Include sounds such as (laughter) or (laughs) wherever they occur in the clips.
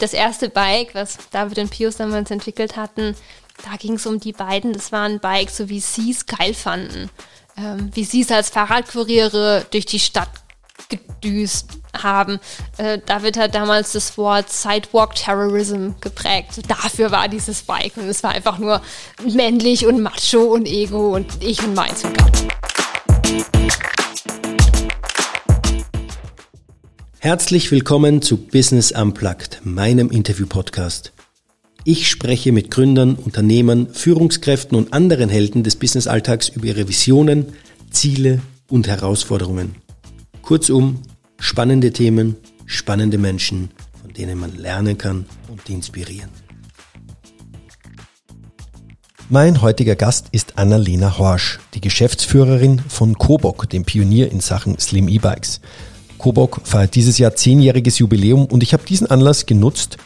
das erste Bike, was David und Pius damals entwickelt hatten, da ging es um die beiden. Das waren Bikes, so wie sie es geil fanden. Ähm, wie sie es als Fahrradkuriere durch die Stadt gedüst haben. Äh, David hat damals das Wort Sidewalk Terrorism geprägt. Dafür war dieses Bike und es war einfach nur männlich und macho und ego und ich und meins und Gott. Herzlich willkommen zu Business Unplugged, meinem Interview-Podcast. Ich spreche mit Gründern, Unternehmern, Führungskräften und anderen Helden des Businessalltags über ihre Visionen, Ziele und Herausforderungen. Kurzum, spannende Themen, spannende Menschen, von denen man lernen kann und inspirieren. Mein heutiger Gast ist Annalena Horsch, die Geschäftsführerin von Kobok, dem Pionier in Sachen Slim E-Bikes. Kobok feiert dieses Jahr zehnjähriges Jubiläum und ich habe diesen Anlass genutzt,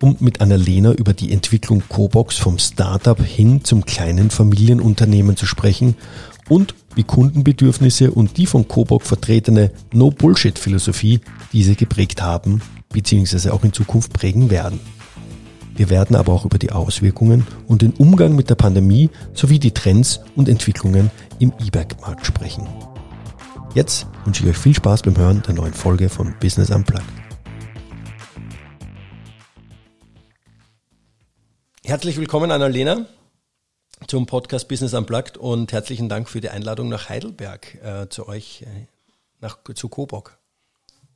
um mit Annalena über die Entwicklung Koboks vom Startup hin zum kleinen Familienunternehmen zu sprechen und wie Kundenbedürfnisse und die von Kobok vertretene No-Bullshit-Philosophie diese geprägt haben bzw. auch in Zukunft prägen werden. Wir werden aber auch über die Auswirkungen und den Umgang mit der Pandemie sowie die Trends und Entwicklungen im E-Bike-Markt sprechen. Jetzt wünsche ich euch viel Spaß beim Hören der neuen Folge von Business Unplugged. Herzlich willkommen, Annalena, zum Podcast Business Unplugged und herzlichen Dank für die Einladung nach Heidelberg äh, zu euch, äh, nach, zu Coburg.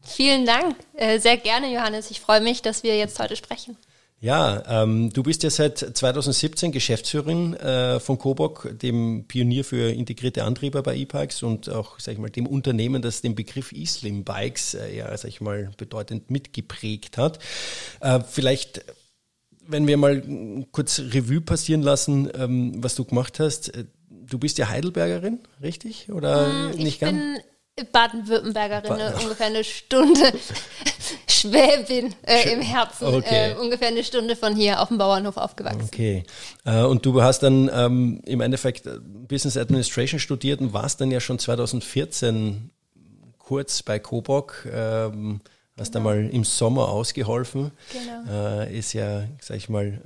Vielen Dank, äh, sehr gerne, Johannes. Ich freue mich, dass wir jetzt heute sprechen. Ja, ähm, du bist ja seit 2017 Geschäftsführerin äh, von Coburg, dem Pionier für integrierte Antriebe bei E-Bikes und auch, sag ich mal, dem Unternehmen, das den Begriff E-Slim Bikes äh, ja, sag ich mal, bedeutend mitgeprägt hat. Äh, vielleicht, wenn wir mal kurz Revue passieren lassen, ähm, was du gemacht hast. Äh, du bist ja Heidelbergerin, richtig? Oder hm, nicht ganz? Baden-Württembergerin, Baden ungefähr eine Stunde (laughs) Schwäbin äh, im Herzen, okay. äh, ungefähr eine Stunde von hier auf dem Bauernhof aufgewachsen. Okay. Äh, und du hast dann ähm, im Endeffekt äh, Business Administration studiert und warst dann ja schon 2014 kurz bei Coburg. Ähm, hast genau. da mal im Sommer ausgeholfen. Genau. Äh, ist ja, sag ich mal,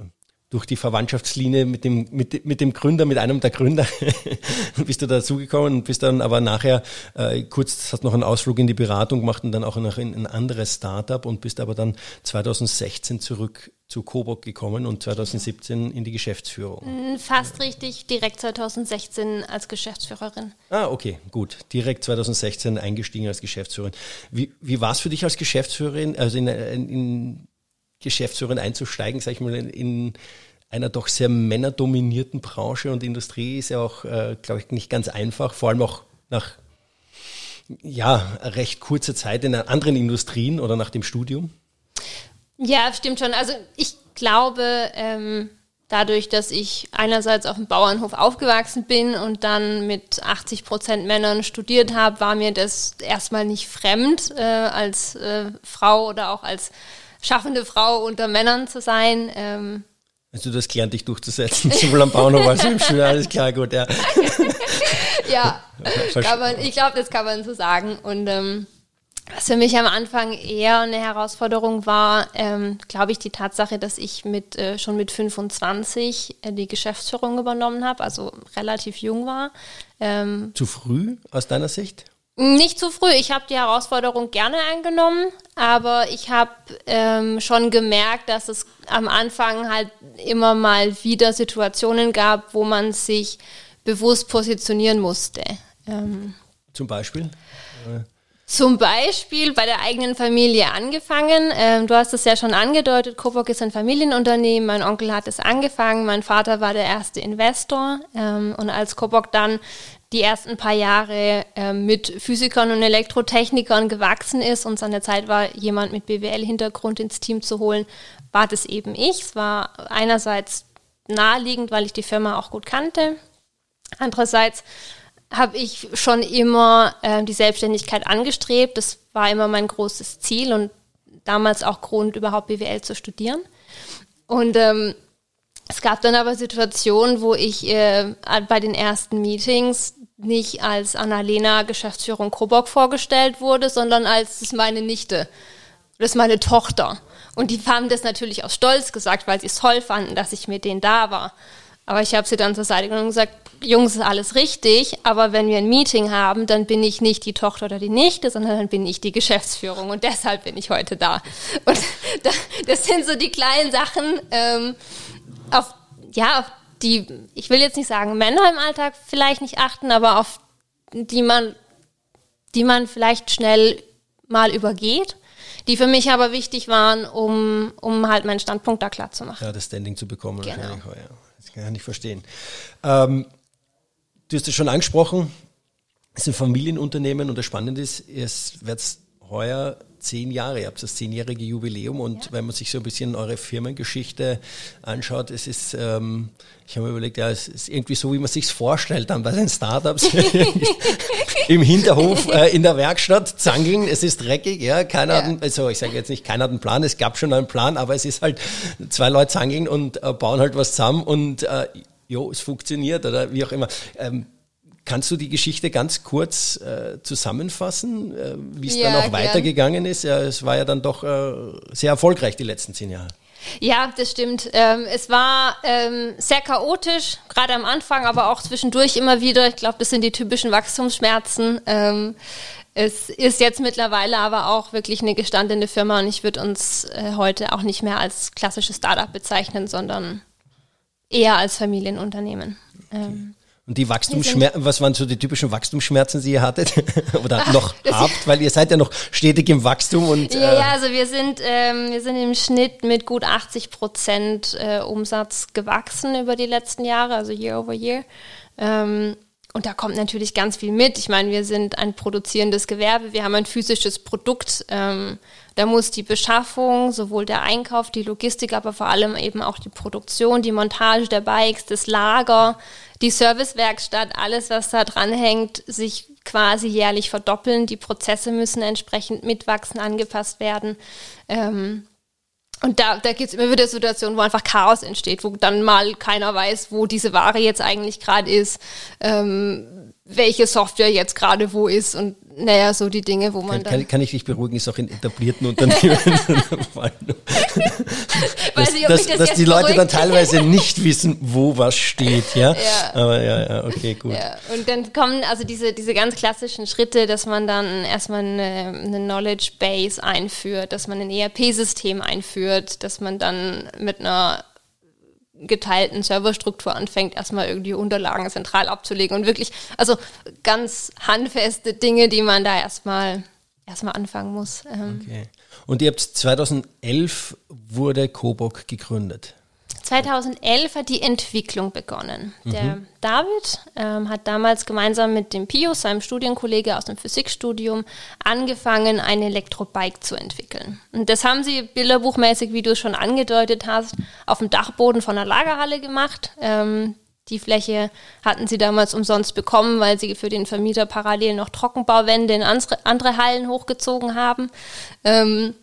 durch die Verwandtschaftslinie mit dem, mit, mit dem Gründer, mit einem der Gründer, (laughs) bist du dazugekommen und bist dann aber nachher äh, kurz, hast noch einen Ausflug in die Beratung gemacht und dann auch noch in ein anderes Startup und bist aber dann 2016 zurück zu Coburg gekommen und 2017 in die Geschäftsführung. Mm, fast richtig, direkt 2016 als Geschäftsführerin. Ah, okay, gut. Direkt 2016 eingestiegen als Geschäftsführerin. Wie, wie war es für dich als Geschäftsführerin, also in, in Geschäftsführerin einzusteigen, sag ich mal, in einer doch sehr männerdominierten Branche und Industrie ist ja auch, äh, glaube ich, nicht ganz einfach, vor allem auch nach ja, recht kurzer Zeit in anderen Industrien oder nach dem Studium? Ja, stimmt schon. Also ich glaube, ähm, dadurch, dass ich einerseits auf dem Bauernhof aufgewachsen bin und dann mit 80 Prozent Männern studiert habe, war mir das erstmal nicht fremd äh, als äh, Frau oder auch als schaffende Frau unter Männern zu sein. Ähm, also das gelernt, dich durchzusetzen, (laughs) sowohl am Bauernhof als auch im Schule, alles klar, gut, ja. (laughs) ja, man, ich glaube, das kann man so sagen. Und ähm, was für mich am Anfang eher eine Herausforderung war, ähm, glaube ich, die Tatsache, dass ich mit äh, schon mit 25 äh, die Geschäftsführung übernommen habe, also relativ jung war. Ähm, Zu früh aus deiner Sicht? Nicht zu früh. Ich habe die Herausforderung gerne angenommen, aber ich habe ähm, schon gemerkt, dass es am Anfang halt immer mal wieder Situationen gab, wo man sich bewusst positionieren musste. Ähm, Zum Beispiel? Zum Beispiel bei der eigenen Familie angefangen. Ähm, du hast es ja schon angedeutet, Coburg ist ein Familienunternehmen. Mein Onkel hat es angefangen. Mein Vater war der erste Investor. Ähm, und als Coburg dann die ersten paar Jahre äh, mit Physikern und Elektrotechnikern gewachsen ist und seine Zeit war, jemand mit BWL-Hintergrund ins Team zu holen, war das eben ich. Es war einerseits naheliegend, weil ich die Firma auch gut kannte. Andererseits habe ich schon immer äh, die Selbstständigkeit angestrebt. Das war immer mein großes Ziel und damals auch Grund, überhaupt BWL zu studieren. Und ähm, es gab dann aber Situationen, wo ich äh, bei den ersten Meetings nicht als Annalena Geschäftsführung Coburg vorgestellt wurde, sondern als meine Nichte. das ist meine Tochter. Und die haben das natürlich aus Stolz gesagt, weil sie es toll fanden, dass ich mit denen da war. Aber ich habe sie dann zur Seite genommen und gesagt, Jungs, ist alles richtig, aber wenn wir ein Meeting haben, dann bin ich nicht die Tochter oder die Nichte, sondern dann bin ich die Geschäftsführung und deshalb bin ich heute da. Und (laughs) das sind so die kleinen Sachen, ähm, auf, ja, auf die, ich will jetzt nicht sagen, Männer im Alltag vielleicht nicht achten, aber auf die man, die man vielleicht schnell mal übergeht die für mich aber wichtig waren, um, um halt meinen Standpunkt da klar zu machen. Ja, das Standing zu bekommen genau. wahrscheinlich. Oh, ja. Das kann ich nicht verstehen. Ähm, du hast es schon angesprochen, es ist ein Familienunternehmen und das Spannende ist, es wird heuer zehn Jahre, ihr habt das zehnjährige Jubiläum und ja. wenn man sich so ein bisschen eure Firmengeschichte anschaut, es ist, ähm, ich habe mir überlegt, ja, es ist irgendwie so, wie man sich vorstellt dann bei den Startups (laughs) im Hinterhof äh, in der Werkstatt zangeln, es ist dreckig, ja, keiner ja. hat, also ich sage jetzt nicht, keiner hat einen Plan, es gab schon einen Plan, aber es ist halt zwei Leute zangeln und äh, bauen halt was zusammen und äh, jo, es funktioniert oder wie auch immer. Ähm, Kannst du die Geschichte ganz kurz äh, zusammenfassen, äh, wie es ja, dann auch weitergegangen ist? Ja, es war ja dann doch äh, sehr erfolgreich die letzten zehn Jahre. Ja, das stimmt. Ähm, es war ähm, sehr chaotisch, gerade am Anfang, aber auch zwischendurch immer wieder. Ich glaube, das sind die typischen Wachstumsschmerzen. Ähm, es ist jetzt mittlerweile aber auch wirklich eine gestandene Firma und ich würde uns äh, heute auch nicht mehr als klassisches Startup bezeichnen, sondern eher als Familienunternehmen. Okay. Und die Wachstumsschmerzen, was waren so die typischen Wachstumsschmerzen, die ihr hattet (laughs) oder noch habt? Weil ihr seid ja noch stetig im Wachstum und. Ja, äh ja also wir sind, ähm, wir sind im Schnitt mit gut 80 Prozent äh, Umsatz gewachsen über die letzten Jahre, also year over year. Ähm, und da kommt natürlich ganz viel mit. Ich meine, wir sind ein produzierendes Gewerbe, wir haben ein physisches Produkt. Ähm, da muss die Beschaffung, sowohl der Einkauf, die Logistik, aber vor allem eben auch die Produktion, die Montage der Bikes, das Lager, die Servicewerkstatt, alles, was da dranhängt, sich quasi jährlich verdoppeln. Die Prozesse müssen entsprechend mitwachsen, angepasst werden. Ähm, und da, da gibt es immer wieder Situationen, wo einfach Chaos entsteht, wo dann mal keiner weiß, wo diese Ware jetzt eigentlich gerade ist, ähm, welche Software jetzt gerade wo ist und naja, so die Dinge, wo man kann, dann. Kann, ich dich beruhigen, ist auch in etablierten Unternehmen (laughs) (laughs) dass, nicht, dass, das dass die Leute dann teilweise nicht wissen, wo was steht, ja. ja. Aber ja, ja, okay, gut. Ja. Und dann kommen also diese, diese ganz klassischen Schritte, dass man dann erstmal eine, eine Knowledge Base einführt, dass man ein ERP-System einführt, dass man dann mit einer geteilten Serverstruktur anfängt, erstmal irgendwie Unterlagen zentral abzulegen und wirklich, also ganz handfeste Dinge, die man da erstmal erstmal anfangen muss. Ähm. Okay. Und ihr habt 2011 wurde Coburg gegründet. 2011 hat die Entwicklung begonnen. Mhm. Der David ähm, hat damals gemeinsam mit dem Pius, seinem Studienkollege aus dem Physikstudium, angefangen, ein Elektrobike zu entwickeln. Und das haben sie bilderbuchmäßig, wie du es schon angedeutet hast, auf dem Dachboden von einer Lagerhalle gemacht. Ähm, die Fläche hatten sie damals umsonst bekommen, weil sie für den Vermieter parallel noch Trockenbauwände in andere Hallen hochgezogen haben. Ähm,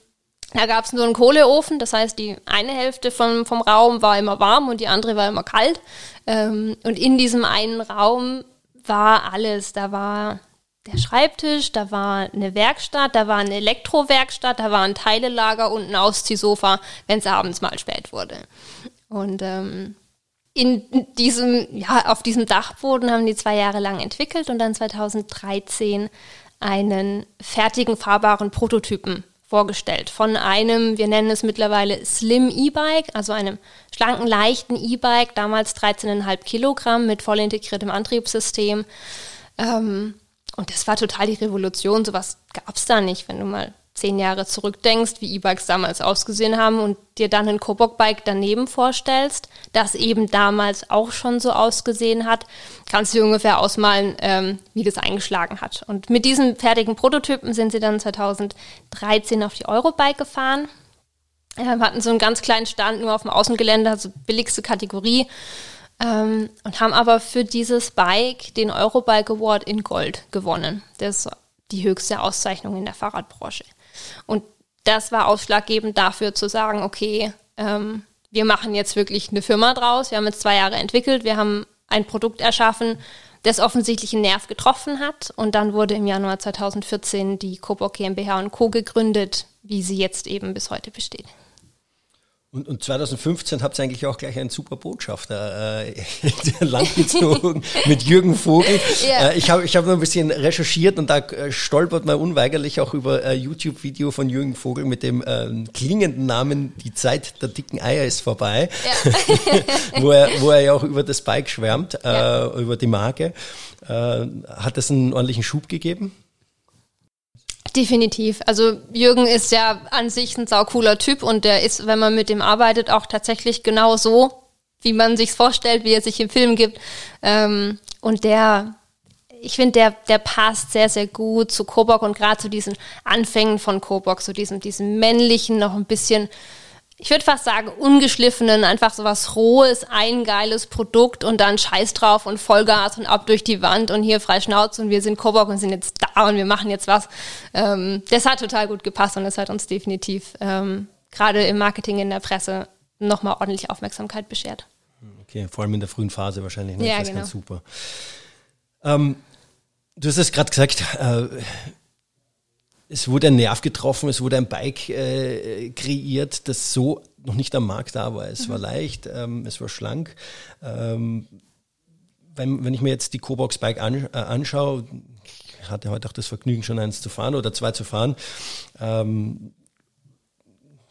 da gab es nur einen Kohleofen, das heißt, die eine Hälfte vom, vom Raum war immer warm und die andere war immer kalt. Ähm, und in diesem einen Raum war alles. Da war der Schreibtisch, da war eine Werkstatt, da war eine Elektrowerkstatt, da war ein Teilelager und ein Ausziehsofa, wenn es abends mal spät wurde. Und ähm, in diesem, ja, auf diesem Dachboden haben die zwei Jahre lang entwickelt und dann 2013 einen fertigen fahrbaren Prototypen vorgestellt von einem, wir nennen es mittlerweile Slim E-Bike, also einem schlanken, leichten E-Bike, damals 13,5 Kilogramm mit voll integriertem Antriebssystem. Ähm, und das war total die Revolution, sowas gab es da nicht, wenn du mal zehn Jahre zurückdenkst, wie E-Bikes damals ausgesehen haben und dir dann ein Kobok-Bike daneben vorstellst, das eben damals auch schon so ausgesehen hat, kannst du dir ungefähr ausmalen, ähm, wie das eingeschlagen hat. Und mit diesen fertigen Prototypen sind sie dann 2013 auf die Eurobike gefahren. Ähm, hatten so einen ganz kleinen Stand nur auf dem Außengelände, also billigste Kategorie. Ähm, und haben aber für dieses Bike den Eurobike Award in Gold gewonnen. Das ist die höchste Auszeichnung in der Fahrradbranche. Und das war ausschlaggebend dafür zu sagen, okay, ähm, wir machen jetzt wirklich eine Firma draus. Wir haben jetzt zwei Jahre entwickelt, wir haben ein Produkt erschaffen, das offensichtlich einen Nerv getroffen hat. Und dann wurde im Januar 2014 die Coburg GmbH und Co. gegründet, wie sie jetzt eben bis heute besteht. Und, und 2015 habt ihr eigentlich auch gleich einen super Botschafter äh, (laughs) langgezogen (laughs) mit Jürgen Vogel. Ja. Äh, ich habe ich hab noch ein bisschen recherchiert und da äh, stolpert man unweigerlich auch über ein YouTube-Video von Jürgen Vogel mit dem äh, klingenden Namen Die Zeit der dicken Eier ist vorbei, ja. (laughs) wo, er, wo er ja auch über das Bike schwärmt, äh, ja. über die Marke. Äh, hat das einen ordentlichen Schub gegeben? Definitiv. Also Jürgen ist ja an sich ein saucooler Typ und der ist, wenn man mit dem arbeitet, auch tatsächlich genau so, wie man sich's vorstellt, wie er sich im Film gibt. Ähm, und der, ich finde, der, der passt sehr, sehr gut zu Kobok und gerade zu diesen Anfängen von Kobok, so diesem, diesem männlichen, noch ein bisschen ich würde fast sagen, ungeschliffenen, einfach so was Rohes, ein geiles Produkt und dann Scheiß drauf und Vollgas und ab durch die Wand und hier frei Schnauze und wir sind Kobok und sind jetzt da und wir machen jetzt was. Ähm, das hat total gut gepasst und das hat uns definitiv ähm, gerade im Marketing, in der Presse nochmal ordentlich Aufmerksamkeit beschert. Okay, vor allem in der frühen Phase wahrscheinlich. Ne? Ja, das genau. ganz super. Ähm, du hast es gerade gesagt, äh, es wurde ein Nerv getroffen, es wurde ein Bike äh, kreiert, das so noch nicht am Markt da war. Es mhm. war leicht, ähm, es war schlank. Ähm, wenn, wenn ich mir jetzt die Cobox Bike an, äh, anschaue, ich hatte heute auch das Vergnügen, schon eins zu fahren oder zwei zu fahren, ähm,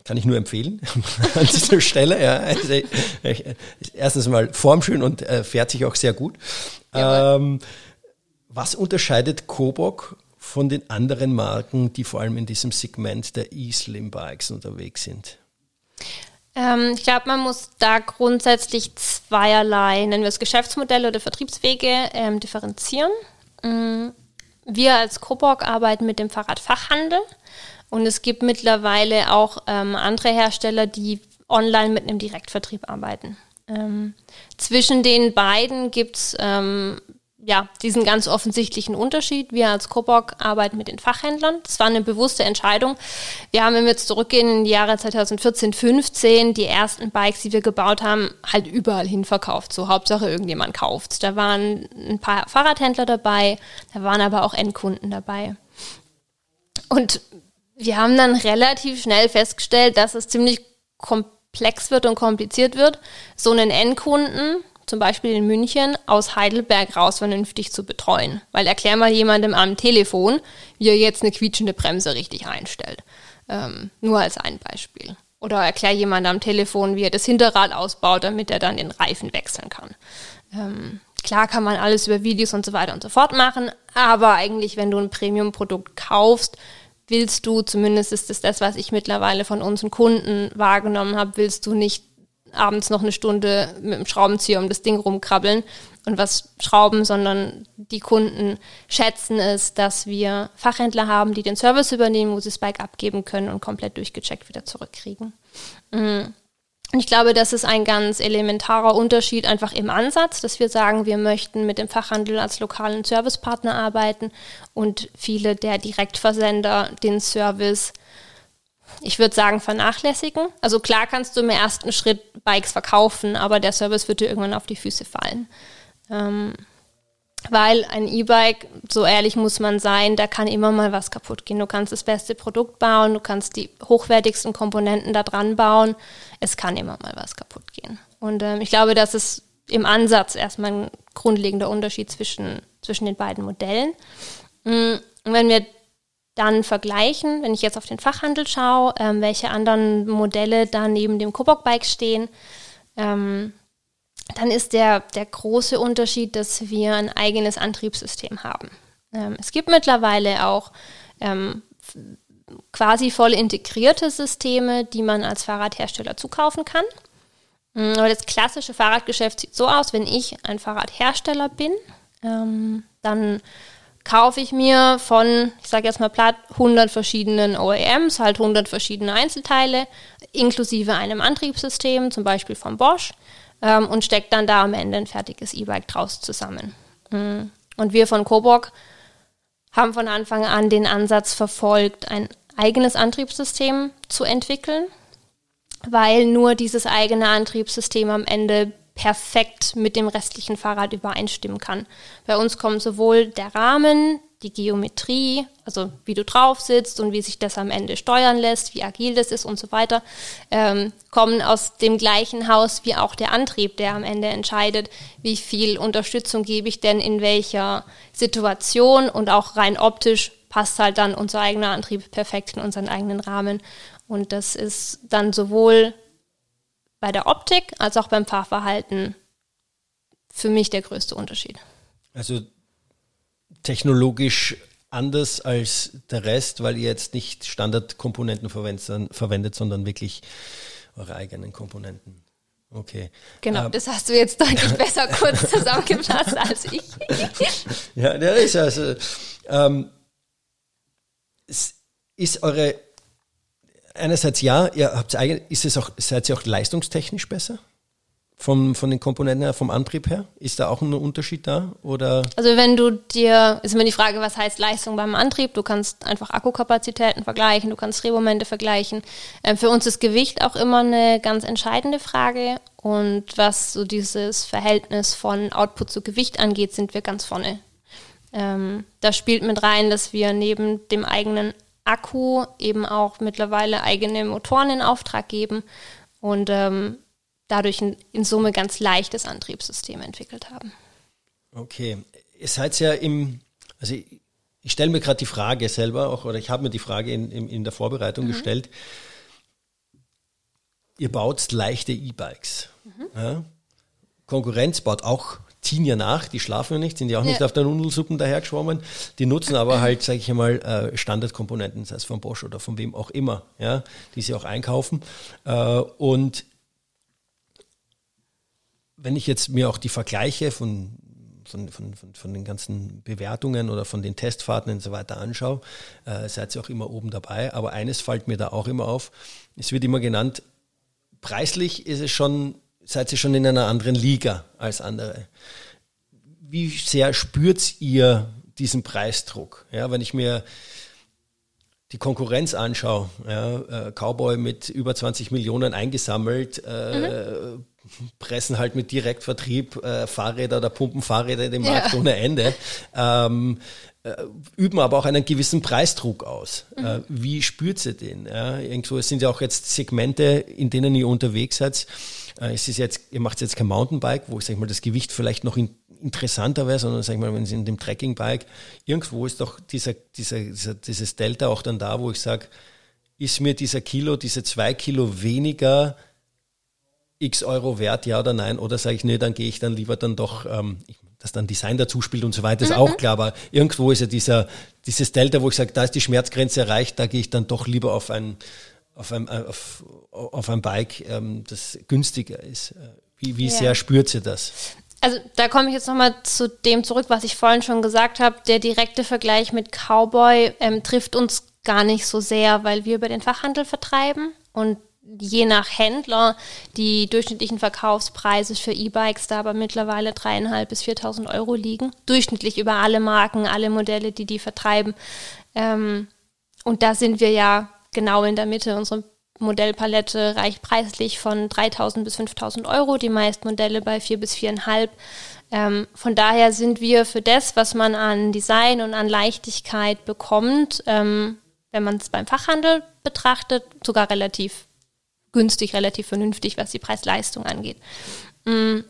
kann ich nur empfehlen (laughs) an dieser Stelle. Ja. Also, äh, erstens mal formschön und äh, fährt sich auch sehr gut. Ähm, was unterscheidet Kobok von den anderen Marken, die vor allem in diesem Segment der E-Slim Bikes unterwegs sind? Ähm, ich glaube, man muss da grundsätzlich zweierlei, nennen wir es Geschäftsmodelle oder Vertriebswege, ähm, differenzieren. Ähm, wir als Coburg arbeiten mit dem Fahrradfachhandel und es gibt mittlerweile auch ähm, andere Hersteller, die online mit einem Direktvertrieb arbeiten. Ähm, zwischen den beiden gibt es ähm, ja, diesen ganz offensichtlichen Unterschied. Wir als Coburg arbeiten mit den Fachhändlern. Das war eine bewusste Entscheidung. Wir haben, wenn wir jetzt zurückgehen in die Jahre 2014, 15, die ersten Bikes, die wir gebaut haben, halt überall hin verkauft. So Hauptsache irgendjemand kauft. Da waren ein paar Fahrradhändler dabei, da waren aber auch Endkunden dabei. Und wir haben dann relativ schnell festgestellt, dass es ziemlich komplex wird und kompliziert wird, so einen Endkunden zum Beispiel in München, aus Heidelberg raus vernünftig zu betreuen. Weil erklär mal jemandem am Telefon, wie er jetzt eine quietschende Bremse richtig einstellt. Ähm, nur als ein Beispiel. Oder erklär jemandem am Telefon, wie er das Hinterrad ausbaut, damit er dann den Reifen wechseln kann. Ähm, klar kann man alles über Videos und so weiter und so fort machen, aber eigentlich, wenn du ein Premium-Produkt kaufst, willst du, zumindest ist das das, was ich mittlerweile von unseren Kunden wahrgenommen habe, willst du nicht abends noch eine Stunde mit dem Schraubenzieher um das Ding rumkrabbeln und was schrauben, sondern die Kunden schätzen es, dass wir Fachhändler haben, die den Service übernehmen, wo sie das Bike abgeben können und komplett durchgecheckt wieder zurückkriegen. Mhm. Und ich glaube, das ist ein ganz elementarer Unterschied einfach im Ansatz, dass wir sagen, wir möchten mit dem Fachhandel als lokalen Servicepartner arbeiten und viele der Direktversender den Service ich würde sagen, vernachlässigen. Also klar kannst du im ersten Schritt Bikes verkaufen, aber der Service wird dir irgendwann auf die Füße fallen. Ähm, weil ein E-Bike, so ehrlich muss man sein, da kann immer mal was kaputt gehen. Du kannst das beste Produkt bauen, du kannst die hochwertigsten Komponenten da dran bauen. Es kann immer mal was kaputt gehen. Und ähm, ich glaube, das ist im Ansatz erstmal ein grundlegender Unterschied zwischen, zwischen den beiden Modellen. Mm, und wenn wir dann vergleichen, wenn ich jetzt auf den Fachhandel schaue, ähm, welche anderen Modelle da neben dem Kobok-Bike stehen, ähm, dann ist der, der große Unterschied, dass wir ein eigenes Antriebssystem haben. Ähm, es gibt mittlerweile auch ähm, quasi voll integrierte Systeme, die man als Fahrradhersteller zukaufen kann. Mm, aber das klassische Fahrradgeschäft sieht so aus, wenn ich ein Fahrradhersteller bin, ähm, dann kaufe ich mir von, ich sage jetzt mal platt, 100 verschiedenen OEMs, halt 100 verschiedene Einzelteile, inklusive einem Antriebssystem, zum Beispiel von Bosch, ähm, und stecke dann da am Ende ein fertiges E-Bike draus zusammen. Mhm. Und wir von Coburg haben von Anfang an den Ansatz verfolgt, ein eigenes Antriebssystem zu entwickeln, weil nur dieses eigene Antriebssystem am Ende perfekt mit dem restlichen Fahrrad übereinstimmen kann. Bei uns kommt sowohl der Rahmen, die Geometrie, also wie du drauf sitzt und wie sich das am Ende steuern lässt, wie agil das ist und so weiter, ähm, kommen aus dem gleichen Haus wie auch der Antrieb, der am Ende entscheidet, wie viel Unterstützung gebe ich denn in welcher Situation und auch rein optisch passt halt dann unser eigener Antrieb perfekt in unseren eigenen Rahmen. Und das ist dann sowohl bei der Optik als auch beim Fahrverhalten für mich der größte Unterschied. Also technologisch anders als der Rest, weil ihr jetzt nicht Standardkomponenten verwendet, sondern wirklich eure eigenen Komponenten. Okay. Genau, ähm, das hast du jetzt deutlich (laughs) besser kurz zusammengefasst als ich. ja, der ist also. Ähm, ist eure einerseits ja, ihr habt ist es auch, seid ihr auch leistungstechnisch besser? Vom, von den Komponenten her, vom Antrieb her? Ist da auch ein Unterschied da? Oder? Also wenn du dir, ist immer die Frage, was heißt Leistung beim Antrieb? Du kannst einfach Akkukapazitäten vergleichen, du kannst Drehmomente vergleichen. Ähm, für uns ist Gewicht auch immer eine ganz entscheidende Frage. Und was so dieses Verhältnis von Output zu Gewicht angeht, sind wir ganz vorne. Ähm, da spielt mit rein, dass wir neben dem eigenen Akku eben auch mittlerweile eigene Motoren in Auftrag geben und ähm, dadurch ein, in Summe ganz leichtes Antriebssystem entwickelt haben. Okay, ihr seid ja im, also ich, ich stelle mir gerade die Frage selber auch, oder ich habe mir die Frage in, in, in der Vorbereitung mhm. gestellt. Ihr baut leichte E-Bikes. Mhm. Ja? Konkurrenz baut auch ziehen ja nach, die schlafen ja nicht, sind ja auch ja. nicht auf der Nudelsuppen dahergeschwommen. Die nutzen aber (laughs) halt, sage ich mal, äh, Standardkomponenten, sei es von Bosch oder von wem auch immer, ja, die sie auch einkaufen. Äh, und wenn ich jetzt mir auch die Vergleiche von von, von, von, von, den ganzen Bewertungen oder von den Testfahrten und so weiter anschaue, äh, seid ihr auch immer oben dabei. Aber eines fällt mir da auch immer auf. Es wird immer genannt, preislich ist es schon seid ihr schon in einer anderen Liga als andere. Wie sehr spürt ihr diesen Preisdruck? Ja, wenn ich mir die Konkurrenz anschaue, ja, äh, Cowboy mit über 20 Millionen eingesammelt, äh, mhm. pressen halt mit Direktvertrieb äh, Fahrräder oder pumpen Fahrräder in den Markt ja. ohne Ende. Ähm, äh, üben aber auch einen gewissen Preisdruck aus. Mhm. Äh, wie spürt ihr den? Ja, irgendwo sind ja auch jetzt Segmente, in denen ihr unterwegs seid. Äh, es ist jetzt, ihr macht jetzt kein Mountainbike, wo sag ich mal, das Gewicht vielleicht noch in, interessanter wäre, sondern sag ich mal, wenn es in dem Trekkingbike, irgendwo ist doch dieser, dieser, dieser, dieses Delta auch dann da, wo ich sage, ist mir dieser Kilo, diese zwei Kilo weniger x Euro wert, ja oder nein? Oder sage ich, nee, dann gehe ich dann lieber dann doch, ähm, dass dann Design dazu spielt und so weiter, ist mhm. auch klar. Aber irgendwo ist ja dieser, dieses Delta, wo ich sage, da ist die Schmerzgrenze erreicht, da gehe ich dann doch lieber auf ein, auf ein, auf, auf ein Bike, ähm, das günstiger ist. Wie, wie ja. sehr spürt sie das? Also da komme ich jetzt nochmal zu dem zurück, was ich vorhin schon gesagt habe. Der direkte Vergleich mit Cowboy ähm, trifft uns gar nicht so sehr, weil wir über den Fachhandel vertreiben und je nach Händler die durchschnittlichen Verkaufspreise für E-Bikes da aber mittlerweile dreieinhalb bis 4.000 Euro liegen. Durchschnittlich über alle Marken, alle Modelle, die die vertreiben. Ähm, und da sind wir ja genau in der Mitte. Unsere Modellpalette reicht preislich von 3.000 bis 5.000 Euro, die meisten Modelle bei 4 bis 4,5. Ähm, von daher sind wir für das, was man an Design und an Leichtigkeit bekommt, ähm, wenn man es beim Fachhandel betrachtet, sogar relativ günstig, relativ vernünftig, was die Preis-Leistung angeht. Mm,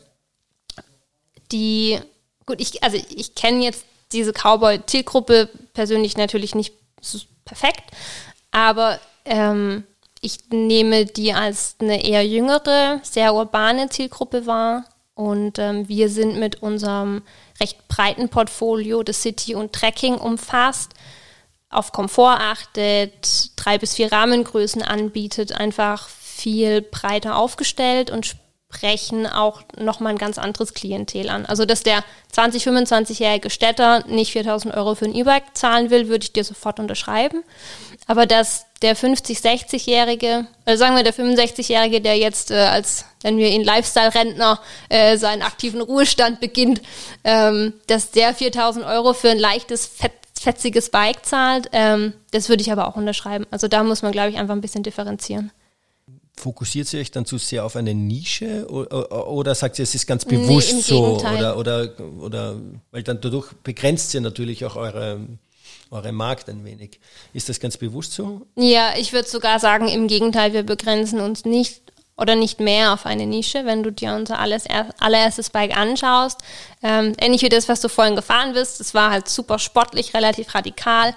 die, gut, ich, also ich kenne jetzt diese Cowboy-Zielgruppe persönlich natürlich nicht perfekt, aber ähm, ich nehme die als eine eher jüngere, sehr urbane Zielgruppe wahr. Und ähm, wir sind mit unserem recht breiten Portfolio, das City und Trekking umfasst, auf Komfort achtet, drei bis vier Rahmengrößen anbietet, einfach viel breiter aufgestellt und sprechen auch nochmal ein ganz anderes Klientel an. Also, dass der 20-, 25-jährige Städter nicht 4000 Euro für ein E-Bike zahlen will, würde ich dir sofort unterschreiben. Aber dass der 50-, 60-jährige, also sagen wir der 65-jährige, der jetzt äh, als, wenn wir ihn Lifestyle-Rentner, äh, seinen aktiven Ruhestand beginnt, ähm, dass der 4000 Euro für ein leichtes, fetziges Bike zahlt, ähm, das würde ich aber auch unterschreiben. Also da muss man, glaube ich, einfach ein bisschen differenzieren fokussiert ihr euch dann zu sehr auf eine Nische oder, oder sagt ihr, es ist ganz bewusst nee, so oder, oder, oder weil dann dadurch begrenzt ihr natürlich auch eure, eure Markt ein wenig. Ist das ganz bewusst so? Ja, ich würde sogar sagen, im Gegenteil, wir begrenzen uns nicht oder nicht mehr auf eine Nische, wenn du dir unser alles, allererstes Bike anschaust. Ähm, ähnlich wie das, was du vorhin gefahren bist. Es war halt super sportlich, relativ radikal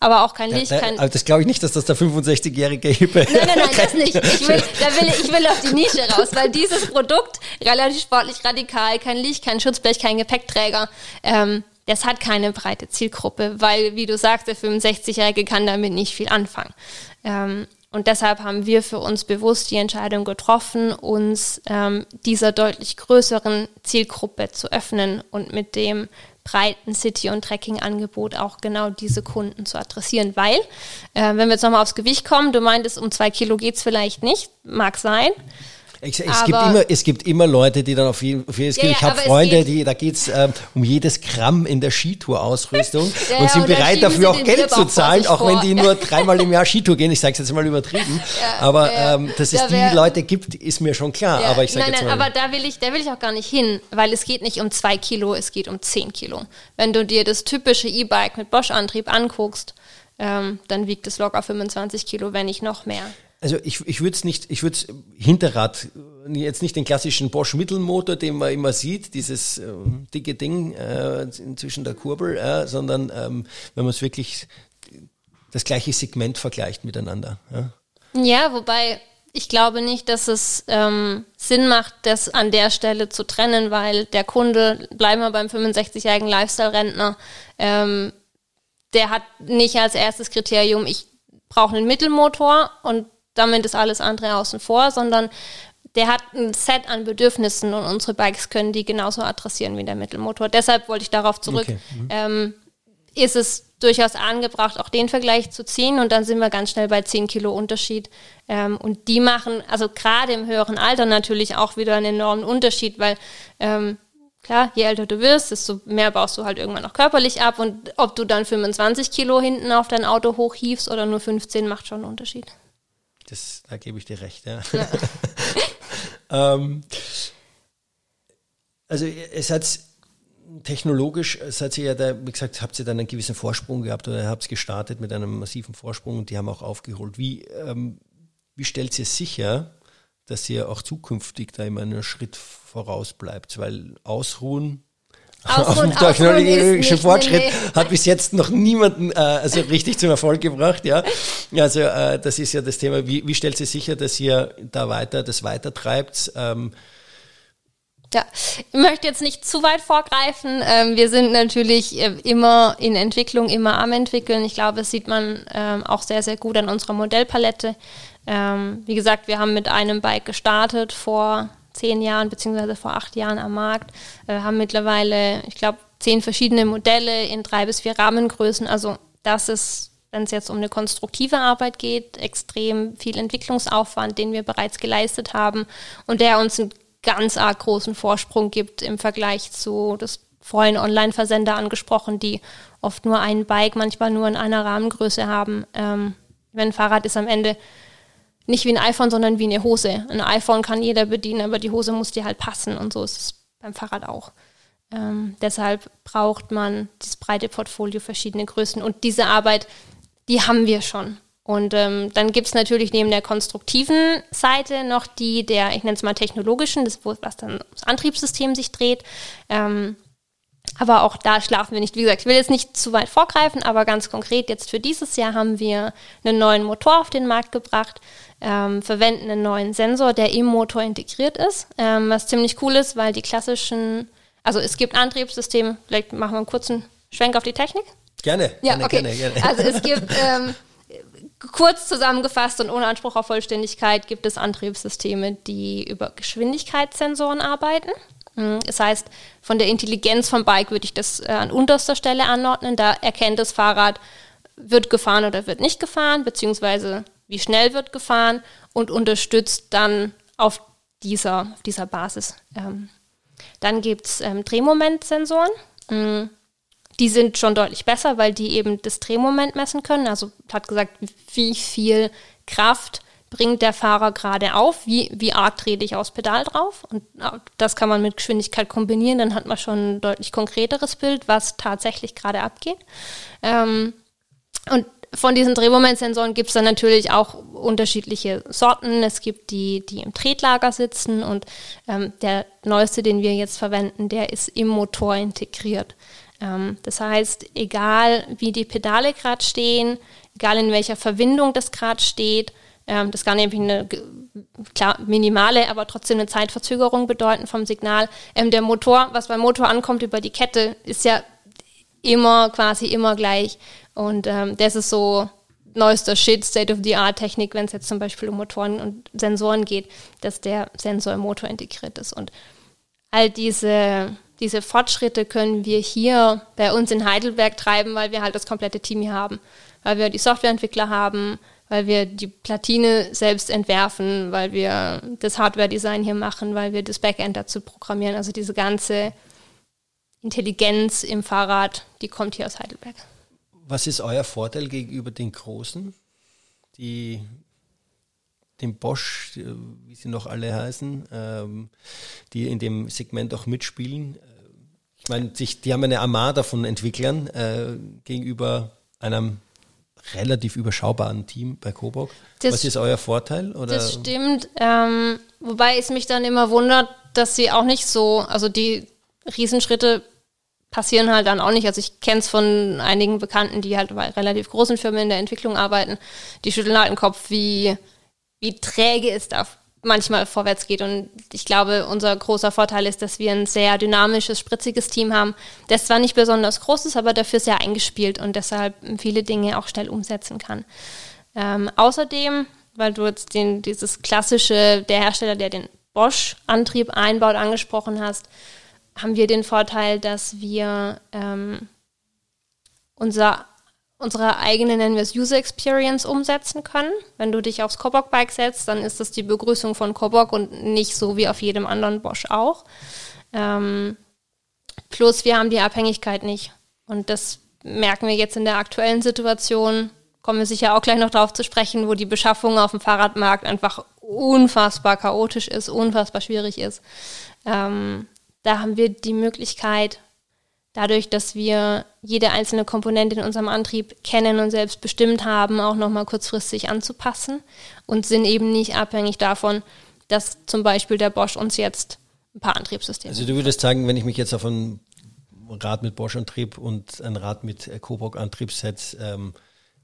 aber auch kein Licht. kein also das glaube ich nicht, dass das der 65-jährige Hippe. Nein, nein, nein, (laughs) das nicht. Ich will, da will, ich will auf die Nische raus, weil dieses Produkt relativ sportlich radikal, kein Licht, kein Schutzblech, kein Gepäckträger. Ähm, das hat keine breite Zielgruppe, weil, wie du sagst, der 65-Jährige kann damit nicht viel anfangen. Ähm, und deshalb haben wir für uns bewusst die Entscheidung getroffen, uns ähm, dieser deutlich größeren Zielgruppe zu öffnen und mit dem breiten City- und Trekking-Angebot auch genau diese Kunden zu adressieren. Weil, äh, wenn wir jetzt nochmal aufs Gewicht kommen, du meintest, um zwei Kilo geht es vielleicht nicht, mag sein. Es, es gibt immer, es gibt immer Leute, die dann auf, jeden, jedes ja, ja, Ich habe Freunde, die, da geht's ähm, um jedes Gramm in der Skitour-Ausrüstung (laughs) ja, und sind bereit dafür auch Geld zu zahlen, auch wenn die nur (laughs) dreimal im Jahr Skitour gehen. Ich sage es jetzt mal übertrieben. aber ähm, dass es die Leute gibt, ist mir schon klar. aber ich sag nein, jetzt nein, aber da will, ich, da will ich auch gar nicht hin, weil es geht nicht um zwei Kilo, es geht um zehn Kilo. Wenn du dir das typische E-Bike mit Bosch-Antrieb anguckst, ähm, dann wiegt es locker 25 Kilo, wenn nicht noch mehr. Also ich, ich würde es nicht, ich würde es Hinterrad, jetzt nicht den klassischen Bosch Mittelmotor, den man immer sieht, dieses äh, dicke Ding äh, zwischen der Kurbel, äh, sondern ähm, wenn man es wirklich das gleiche Segment vergleicht miteinander. Ja, ja wobei ich glaube nicht, dass es ähm, Sinn macht, das an der Stelle zu trennen, weil der Kunde, bleiben wir beim 65-jährigen Lifestyle-Rentner, ähm, der hat nicht als erstes Kriterium, ich brauche einen Mittelmotor und damit ist alles andere außen vor, sondern der hat ein Set an Bedürfnissen und unsere Bikes können die genauso adressieren wie der Mittelmotor. Deshalb wollte ich darauf zurück. Okay. Mhm. Ähm, ist es durchaus angebracht, auch den Vergleich zu ziehen und dann sind wir ganz schnell bei 10 Kilo Unterschied. Ähm, und die machen, also gerade im höheren Alter natürlich auch wieder einen enormen Unterschied, weil ähm, klar, je älter du wirst, desto mehr baust du halt irgendwann noch körperlich ab und ob du dann 25 Kilo hinten auf dein Auto hochhiefst oder nur 15, macht schon einen Unterschied. Das, da gebe ich dir recht, ja. ja. (laughs) ähm, also es hat technologisch, es hat sie ja da, wie gesagt, habt ihr dann einen gewissen Vorsprung gehabt oder habt gestartet mit einem massiven Vorsprung und die haben auch aufgeholt. Wie, ähm, wie stellt ihr sicher, dass ihr auch zukünftig da immer einen Schritt voraus bleibt? Weil ausruhen auf dem technologischen Fortschritt nee, nee. hat bis jetzt noch niemanden äh, also richtig zum Erfolg gebracht. Ja, also äh, das ist ja das Thema. Wie, wie stellt sie sicher, dass ihr da weiter das weiter treibt? Ähm, ja, ich möchte jetzt nicht zu weit vorgreifen. Ähm, wir sind natürlich äh, immer in Entwicklung, immer am entwickeln. Ich glaube, das sieht man ähm, auch sehr, sehr gut an unserer Modellpalette. Ähm, wie gesagt, wir haben mit einem Bike gestartet vor zehn Jahren beziehungsweise vor acht Jahren am Markt, äh, haben mittlerweile, ich glaube, zehn verschiedene Modelle in drei bis vier Rahmengrößen. Also das ist, wenn es jetzt um eine konstruktive Arbeit geht, extrem viel Entwicklungsaufwand, den wir bereits geleistet haben und der uns einen ganz arg großen Vorsprung gibt im Vergleich zu das vorhin Online-Versender angesprochen, die oft nur ein Bike, manchmal nur in einer Rahmengröße haben. Ähm, wenn Fahrrad ist am Ende nicht wie ein iPhone, sondern wie eine Hose. Ein iPhone kann jeder bedienen, aber die Hose muss dir halt passen und so ist es beim Fahrrad auch. Ähm, deshalb braucht man dieses breite Portfolio, verschiedene Größen und diese Arbeit, die haben wir schon. Und ähm, dann gibt es natürlich neben der konstruktiven Seite noch die der, ich nenne es mal technologischen, das, was dann das Antriebssystem sich dreht. Ähm, aber auch da schlafen wir nicht. Wie gesagt, ich will jetzt nicht zu weit vorgreifen, aber ganz konkret jetzt für dieses Jahr haben wir einen neuen Motor auf den Markt gebracht, ähm, verwenden einen neuen Sensor, der im Motor integriert ist, ähm, was ziemlich cool ist, weil die klassischen, also es gibt Antriebssysteme, vielleicht machen wir einen kurzen Schwenk auf die Technik. Gerne, ja, gerne, okay. gerne, gerne. Also es gibt (laughs) ähm, kurz zusammengefasst und ohne Anspruch auf Vollständigkeit gibt es Antriebssysteme, die über Geschwindigkeitssensoren arbeiten. Hm, das heißt, von der Intelligenz vom Bike würde ich das äh, an unterster Stelle anordnen. Da erkennt das Fahrrad, wird gefahren oder wird nicht gefahren, beziehungsweise wie schnell wird gefahren und unterstützt dann auf dieser, auf dieser Basis. Ähm, dann gibt es ähm, Drehmomentsensoren. Mhm. Die sind schon deutlich besser, weil die eben das Drehmoment messen können. Also hat gesagt, wie viel Kraft bringt der Fahrer gerade auf, wie, wie arg trete ich aufs Pedal drauf. Und das kann man mit Geschwindigkeit kombinieren, dann hat man schon ein deutlich konkreteres Bild, was tatsächlich gerade abgeht. Ähm, und von diesen Drehmomentsensoren gibt es dann natürlich auch unterschiedliche Sorten. Es gibt die, die im Tretlager sitzen und ähm, der neueste, den wir jetzt verwenden, der ist im Motor integriert. Ähm, das heißt, egal wie die Pedale gerade stehen, egal in welcher Verwindung das gerade steht, ähm, das kann nämlich eine klar minimale, aber trotzdem eine Zeitverzögerung bedeuten vom Signal. Ähm, der Motor, was beim Motor ankommt über die Kette, ist ja immer quasi immer gleich. Und ähm, das ist so neuester Shit, State-of-the-Art-Technik, wenn es jetzt zum Beispiel um Motoren und Sensoren geht, dass der Sensor im Motor integriert ist. Und all diese, diese Fortschritte können wir hier bei uns in Heidelberg treiben, weil wir halt das komplette Team hier haben. Weil wir die Softwareentwickler haben, weil wir die Platine selbst entwerfen, weil wir das Hardware-Design hier machen, weil wir das Backend dazu programmieren. Also diese ganze Intelligenz im Fahrrad, die kommt hier aus Heidelberg. Was ist euer Vorteil gegenüber den Großen, die dem Bosch, wie sie noch alle heißen, ähm, die in dem Segment auch mitspielen? Ich meine, die haben eine Armada von Entwicklern äh, gegenüber einem relativ überschaubaren Team bei Coburg. Das, Was ist euer Vorteil? Oder? Das stimmt. Ähm, wobei es mich dann immer wundert, dass sie auch nicht so, also die Riesenschritte passieren halt dann auch nicht. Also ich kenne es von einigen Bekannten, die halt bei relativ großen Firmen in der Entwicklung arbeiten. Die schütteln halt den Kopf, wie, wie träge es da manchmal vorwärts geht. Und ich glaube, unser großer Vorteil ist, dass wir ein sehr dynamisches, spritziges Team haben, das zwar nicht besonders groß ist, aber dafür sehr eingespielt und deshalb viele Dinge auch schnell umsetzen kann. Ähm, außerdem, weil du jetzt den, dieses klassische, der Hersteller, der den Bosch-Antrieb einbaut, angesprochen hast, haben wir den Vorteil, dass wir ähm, unser unsere eigene, nennen wir es User Experience umsetzen können. Wenn du dich aufs Kobok Bike setzt, dann ist das die Begrüßung von Kobok und nicht so wie auf jedem anderen Bosch auch. Ähm, plus wir haben die Abhängigkeit nicht. Und das merken wir jetzt in der aktuellen Situation. Kommen wir sicher auch gleich noch darauf zu sprechen, wo die Beschaffung auf dem Fahrradmarkt einfach unfassbar chaotisch ist, unfassbar schwierig ist. Ähm, da haben wir die Möglichkeit, dadurch, dass wir jede einzelne Komponente in unserem Antrieb kennen und selbst bestimmt haben, auch nochmal kurzfristig anzupassen und sind eben nicht abhängig davon, dass zum Beispiel der Bosch uns jetzt ein paar Antriebssysteme. Also du würdest sagen, wenn ich mich jetzt auf ein Rad mit Bosch-Antrieb und ein Rad mit Coburg-Antrieb setze, ähm,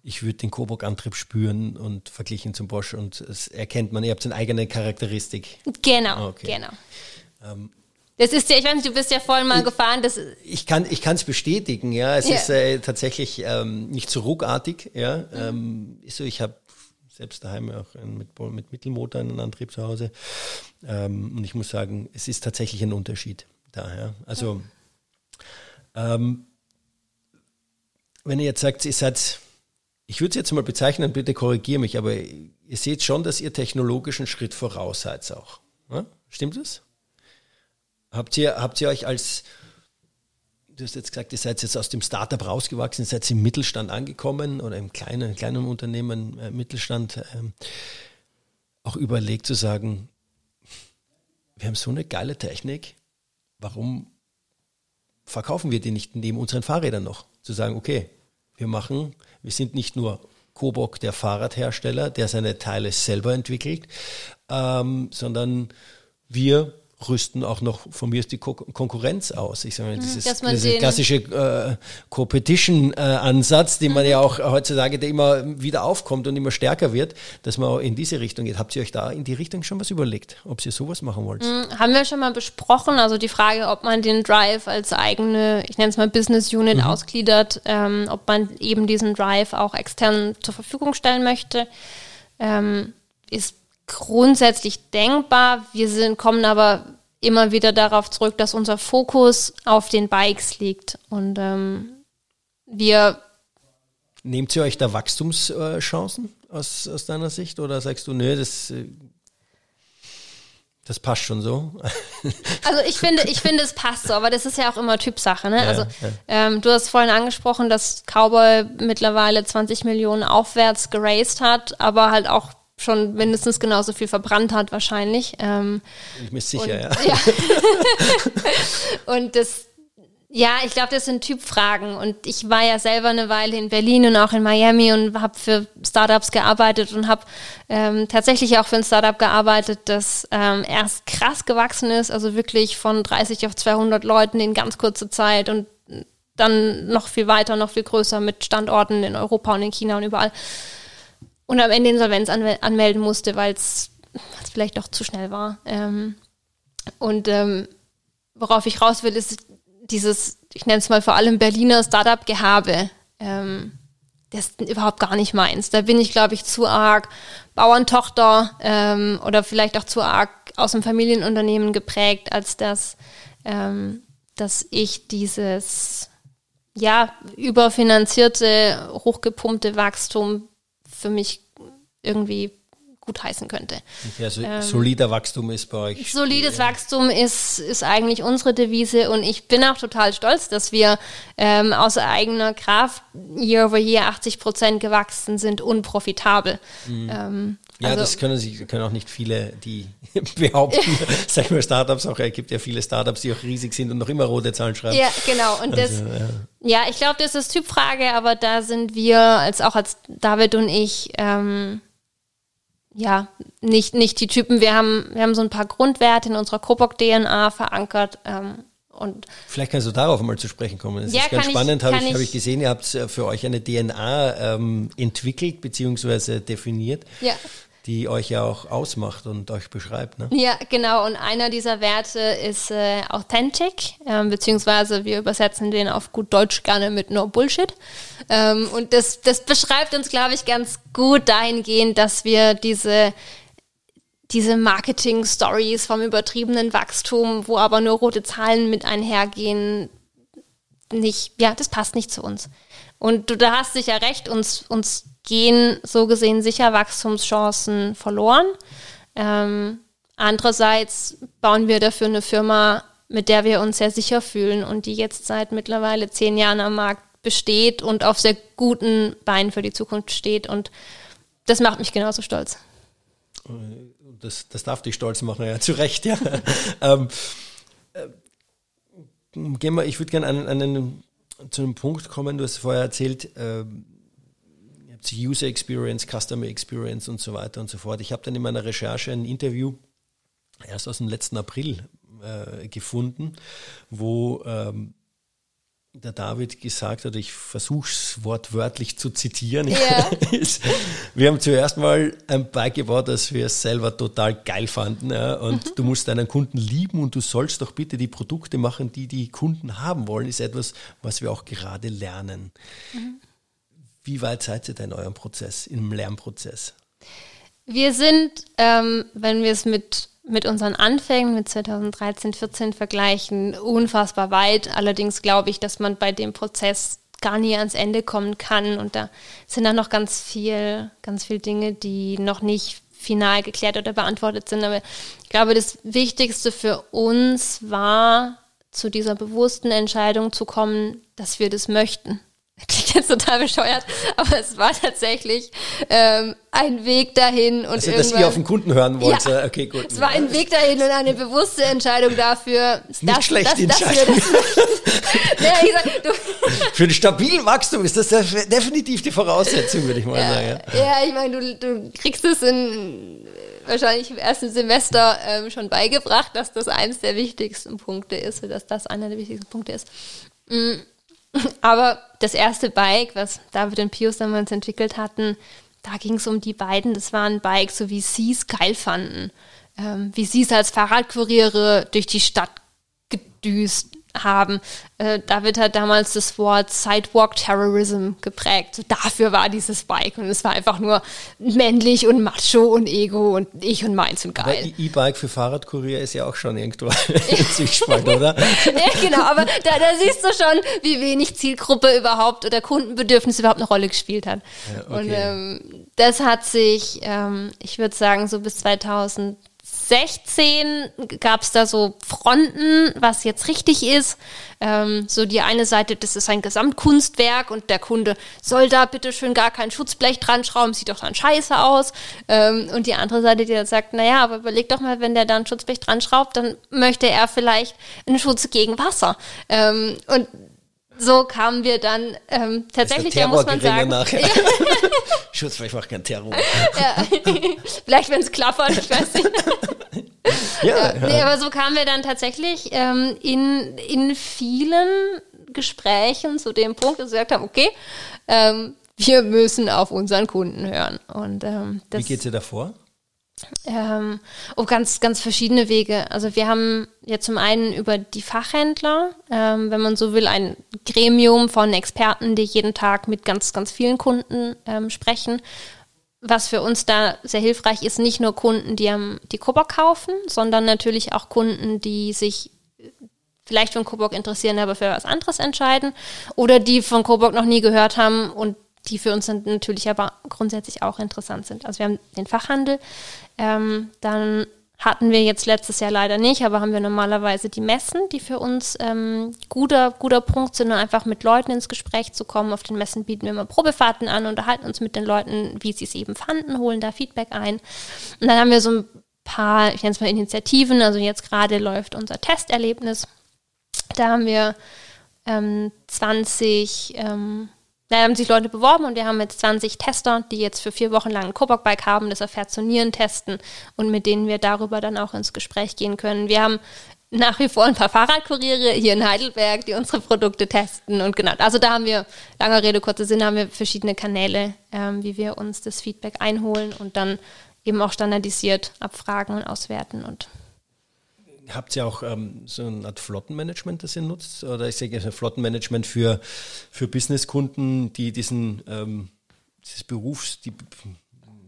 ich würde den Coburg-Antrieb spüren und verglichen zum Bosch und es erkennt man, ihr habt eine eigene Charakteristik. Genau, okay. genau. Ähm, das ist ja, ich weiß nicht, du bist ja vorhin mal ich, gefahren. Das ich kann es bestätigen, ja. Es ja. ist äh, tatsächlich ähm, nicht so ruckartig, ja. Mhm. Ähm, so, ich habe selbst daheim auch mit, mit Mittelmotor einen Antrieb zu Hause. Ähm, und ich muss sagen, es ist tatsächlich ein Unterschied da, ja. Also ähm, wenn ihr jetzt sagt, ihr seid, ich würde es jetzt mal bezeichnen, bitte korrigiere mich, aber ihr seht schon, dass ihr technologischen Schritt voraus seid auch. Ja? Stimmt das? Habt ihr, habt ihr euch als, du hast jetzt gesagt, ihr seid jetzt aus dem Startup rausgewachsen, seid im Mittelstand angekommen oder im kleinen, kleinen Unternehmen, äh, Mittelstand, ähm, auch überlegt zu sagen, wir haben so eine geile Technik, warum verkaufen wir die nicht neben unseren Fahrrädern noch? Zu sagen, okay, wir machen, wir sind nicht nur Kobok, der Fahrradhersteller, der seine Teile selber entwickelt, ähm, sondern wir rüsten auch noch von mir ist die Ko Konkurrenz aus. Ich sage mal, mhm, dieses, dieser klassische äh, Competition-Ansatz, den man ja mhm. auch heutzutage, der immer wieder aufkommt und immer stärker wird, dass man auch in diese Richtung geht. Habt ihr euch da in die Richtung schon was überlegt, ob ihr sowas machen wollt? Mhm, haben wir schon mal besprochen. Also die Frage, ob man den Drive als eigene, ich nenne es mal Business Unit mhm. ausgliedert, ähm, ob man eben diesen Drive auch extern zur Verfügung stellen möchte, ähm, ist grundsätzlich denkbar. Wir sind, kommen aber immer wieder darauf zurück, dass unser Fokus auf den Bikes liegt. Und ähm, wir. Nehmt ihr euch da Wachstumschancen aus, aus deiner Sicht? Oder sagst du, nö, das, äh, das passt schon so? (laughs) Also ich finde, ich finde, es passt so, aber das ist ja auch immer Typsache. Ne? Ja, also ja. Ähm, du hast vorhin angesprochen, dass Cowboy mittlerweile 20 Millionen aufwärts geraced hat, aber halt auch schon mindestens genauso viel verbrannt hat wahrscheinlich. Ähm, ich bin sicher, und, ja. (laughs) ja. (laughs) und das, ja, ich glaube, das sind Typfragen. Und ich war ja selber eine Weile in Berlin und auch in Miami und habe für Startups gearbeitet und habe ähm, tatsächlich auch für ein Startup gearbeitet, das ähm, erst krass gewachsen ist, also wirklich von 30 auf 200 Leuten in ganz kurzer Zeit und dann noch viel weiter, noch viel größer mit Standorten in Europa und in China und überall. Und am Ende Insolvenz anmelden musste, weil es vielleicht doch zu schnell war. Ähm, und ähm, worauf ich raus will, ist dieses, ich nenne es mal vor allem Berliner Startup-Gehabe. Ähm, das ist überhaupt gar nicht meins. Da bin ich, glaube ich, zu arg Bauerntochter ähm, oder vielleicht auch zu arg aus dem Familienunternehmen geprägt, als dass, ähm, dass ich dieses ja, überfinanzierte, hochgepumpte Wachstum für mich irgendwie gut heißen könnte. Okay, also ähm, solider Wachstum ist bei euch. Solides Wachstum ist, ist eigentlich unsere Devise und ich bin auch total stolz, dass wir ähm, aus eigener Kraft year over year 80 Prozent gewachsen sind und profitabel. Mhm. Ähm, ja, also, das können sich können auch nicht viele, die (laughs) behaupten, sag ich mal, Startups auch, es gibt ja viele Startups, die auch riesig sind und noch immer rote Zahlen schreiben. Ja, genau. Und das, also, ja. ja. ich glaube, das ist Typfrage, aber da sind wir, als auch als David und ich, ähm, ja, nicht, nicht die Typen. Wir haben, wir haben so ein paar Grundwerte in unserer Kobok-DNA verankert. Ähm, und Vielleicht kannst du darauf mal zu sprechen kommen. Das ja, ist ganz spannend, habe ich, hab ich gesehen. Ihr habt äh, für euch eine DNA ähm, entwickelt bzw. definiert. Ja die euch ja auch ausmacht und euch beschreibt. Ne? Ja, genau. Und einer dieser Werte ist äh, Authentic, ähm, beziehungsweise wir übersetzen den auf gut Deutsch gerne mit No Bullshit. Ähm, und das, das beschreibt uns, glaube ich, ganz gut dahingehend, dass wir diese diese Marketing-Stories vom übertriebenen Wachstum, wo aber nur rote Zahlen mit einhergehen, nicht, ja, das passt nicht zu uns. Und du da hast sicher recht, uns, uns gehen so gesehen sicher Wachstumschancen verloren. Ähm, andererseits bauen wir dafür eine Firma, mit der wir uns sehr sicher fühlen und die jetzt seit mittlerweile zehn Jahren am Markt besteht und auf sehr guten Beinen für die Zukunft steht. Und das macht mich genauso stolz. Das, das darf dich stolz machen, ja, (laughs) zu Recht, ja. ähm, äh, gehen wir, ich würde gerne an, einen, zu einem Punkt kommen, du hast vorher erzählt, äh, User Experience, Customer Experience und so weiter und so fort. Ich habe dann in meiner Recherche ein Interview erst aus dem letzten April äh, gefunden, wo ähm, der David gesagt hat, ich versuche es wortwörtlich zu zitieren, (laughs) ist, wir haben zuerst mal ein Bike gebaut, das wir selber total geil fanden. Ja, und mhm. du musst deinen Kunden lieben und du sollst doch bitte die Produkte machen, die die Kunden haben wollen, ist etwas, was wir auch gerade lernen. Mhm. Wie weit seid ihr denn in eurem Prozess, im Lernprozess? Wir sind, ähm, wenn wir es mit, mit unseren Anfängen, mit 2013, 14 vergleichen, unfassbar weit. Allerdings glaube ich, dass man bei dem Prozess gar nie ans Ende kommen kann. Und da sind dann noch ganz viel, ganz viel Dinge, die noch nicht final geklärt oder beantwortet sind. Aber ich glaube, das Wichtigste für uns war, zu dieser bewussten Entscheidung zu kommen, dass wir das möchten. (laughs) Klingt jetzt total bescheuert, aber es war tatsächlich ähm, ein Weg dahin und also, dass ihr auf den Kunden hören wollt. Ja, okay, gut. Es war ein Weg dahin und eine bewusste Entscheidung dafür. Nicht das, schlechte das, Entscheidung. Das, (laughs) ja, (laughs) Für einen stabilen Wachstum ist das definitiv die Voraussetzung, würde ich mal ja, sagen. Ja, ich meine, du, du kriegst es in wahrscheinlich im ersten Semester ähm, schon beigebracht, dass das eines der wichtigsten Punkte ist, dass das einer der wichtigsten Punkte ist. Mhm aber das erste Bike, was David und Pius damals entwickelt hatten, da ging es um die beiden. Das war ein Bike, so wie sie es geil fanden. Ähm, wie sie es als Fahrradkuriere durch die Stadt gedüst haben. Äh, David hat damals das Wort Sidewalk Terrorism geprägt. dafür war dieses Bike und es war einfach nur männlich und macho und ego und ich und meins und geil. E-Bike für Fahrradkurier ist ja auch schon irgendwo (laughs) Zwiespalt, oder? (laughs) ja, genau, aber da, da, siehst du schon, wie wenig Zielgruppe überhaupt oder Kundenbedürfnis überhaupt eine Rolle gespielt hat. Ja, okay. Und ähm, das hat sich, ähm, ich würde sagen, so bis 2000 16 gab es da so Fronten, was jetzt richtig ist. Ähm, so die eine Seite, das ist ein Gesamtkunstwerk und der Kunde soll da bitte schön gar kein Schutzblech dran schrauben, sieht doch dann scheiße aus. Ähm, und die andere Seite, die dann sagt, naja, aber überleg doch mal, wenn der da ein Schutzblech dran schraubt, dann möchte er vielleicht einen Schutz gegen Wasser. Ähm, und so kamen wir dann ähm, tatsächlich, da muss man sagen. Nachher. (laughs) Schutzblech macht kein Terror. ja. (laughs) Vielleicht, wenn es klappert, ich weiß nicht. ja, äh, nee, aber so kamen wir dann tatsächlich ähm, in, in vielen Gesprächen zu dem Punkt, dass wir gesagt haben, okay, ähm, wir müssen auf unseren Kunden hören. Und, ähm, das, Wie geht es dir davor? Ähm, oh, ganz, ganz verschiedene Wege. Also wir haben ja zum einen über die Fachhändler, ähm, wenn man so will, ein Gremium von Experten, die jeden Tag mit ganz, ganz vielen Kunden ähm, sprechen. Was für uns da sehr hilfreich ist, nicht nur Kunden, die am, die Coburg kaufen, sondern natürlich auch Kunden, die sich vielleicht von Coburg interessieren, aber für was anderes entscheiden oder die von Coburg noch nie gehört haben und die für uns natürlich aber grundsätzlich auch interessant sind. Also wir haben den Fachhandel, ähm, dann hatten wir jetzt letztes Jahr leider nicht, aber haben wir normalerweise die Messen, die für uns ähm, guter, guter Punkt sind, um einfach mit Leuten ins Gespräch zu kommen. Auf den Messen bieten wir immer Probefahrten an, unterhalten uns mit den Leuten, wie sie es eben fanden, holen da Feedback ein. Und dann haben wir so ein paar, ich nenne es mal Initiativen, also jetzt gerade läuft unser Testerlebnis. Da haben wir ähm, 20 ähm, da haben sich Leute beworben und wir haben jetzt 20 Tester, die jetzt für vier Wochen lang ein Coburg-Bike haben, das auf Herz und Nieren testen und mit denen wir darüber dann auch ins Gespräch gehen können. Wir haben nach wie vor ein paar Fahrradkuriere hier in Heidelberg, die unsere Produkte testen und genau. Also da haben wir, lange Rede, kurzer Sinn, haben wir verschiedene Kanäle, ähm, wie wir uns das Feedback einholen und dann eben auch standardisiert abfragen und auswerten und habt ihr auch ähm, so eine Art Flottenmanagement, das ihr nutzt? Oder ich sage Flottenmanagement für, für Businesskunden, die diesen ähm, dieses Berufs, die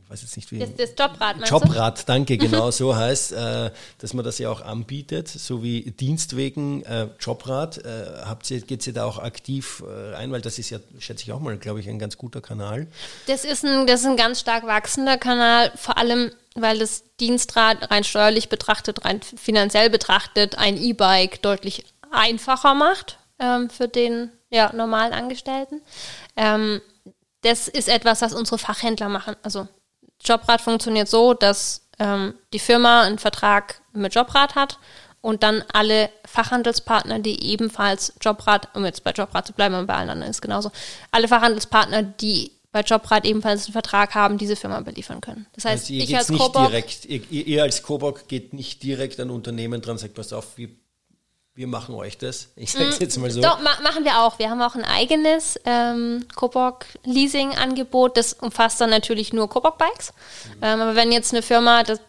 weiß jetzt nicht wie. Das, das Jobrad, Jobrad, du? danke, (laughs) genau so heißt, äh, dass man das ja auch anbietet, so wie Dienstwegen äh, Jobrad. Äh, habt ihr, geht ihr da auch aktiv äh, ein, weil das ist ja, schätze ich auch mal, glaube ich, ein ganz guter Kanal. Das ist ein, das ist ein ganz stark wachsender Kanal, vor allem weil das Dienstrad rein steuerlich betrachtet, rein finanziell betrachtet, ein E-Bike deutlich einfacher macht ähm, für den ja, normalen Angestellten. Ähm, das ist etwas, was unsere Fachhändler machen. Also Jobrad funktioniert so, dass ähm, die Firma einen Vertrag mit Jobrad hat und dann alle Fachhandelspartner, die ebenfalls Jobrad, um jetzt bei Jobrad zu bleiben, und bei allen anderen ist genauso, alle Fachhandelspartner, die bei Jobrad ebenfalls einen Vertrag haben, diese Firma beliefern können. Das heißt, also ich als nicht Coburg, direkt, ihr, ihr, als Coburg geht nicht direkt an Unternehmen dran, sagt, pass auf, wir, wir machen euch das. Ich sage es jetzt mal so. Doch, ma machen wir auch. Wir haben auch ein eigenes ähm, Coburg Leasing-Angebot. Das umfasst dann natürlich nur Coburg Bikes. Mhm. Ähm, aber wenn jetzt eine Firma, das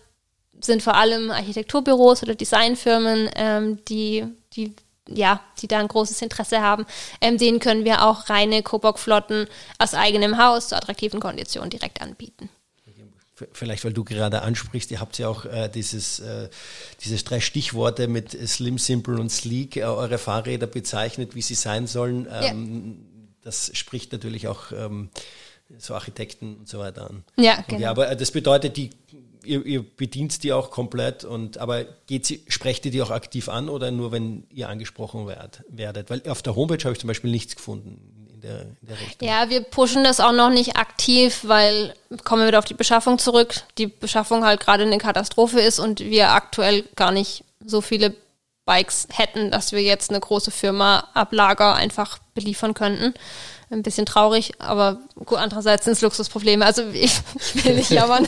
sind vor allem Architekturbüros oder Designfirmen, ähm, die, die ja, die da ein großes Interesse haben, ähm, denen können wir auch reine Coburg-Flotten aus eigenem Haus zu attraktiven Konditionen direkt anbieten. Vielleicht, weil du gerade ansprichst, ihr habt ja auch äh, dieses, äh, diese drei Stichworte mit Slim, Simple und Sleek, äh, eure Fahrräder bezeichnet, wie sie sein sollen. Ähm, ja. Das spricht natürlich auch ähm, so Architekten und so weiter an. Ja, genau. Ja, aber das bedeutet, die ihr, ihr bedient die auch komplett und aber geht sie, sprecht ihr die auch aktiv an oder nur wenn ihr angesprochen werd, werdet? Weil auf der Homepage habe ich zum Beispiel nichts gefunden der, in der Richtung. Ja, wir pushen das auch noch nicht aktiv, weil kommen wir wieder auf die Beschaffung zurück. Die Beschaffung halt gerade eine Katastrophe ist und wir aktuell gar nicht so viele Bikes hätten, dass wir jetzt eine große Firma Ablager einfach beliefern könnten ein bisschen traurig, aber gut, andererseits sind es Luxusprobleme. Also ich, (laughs) ich will nicht jammern.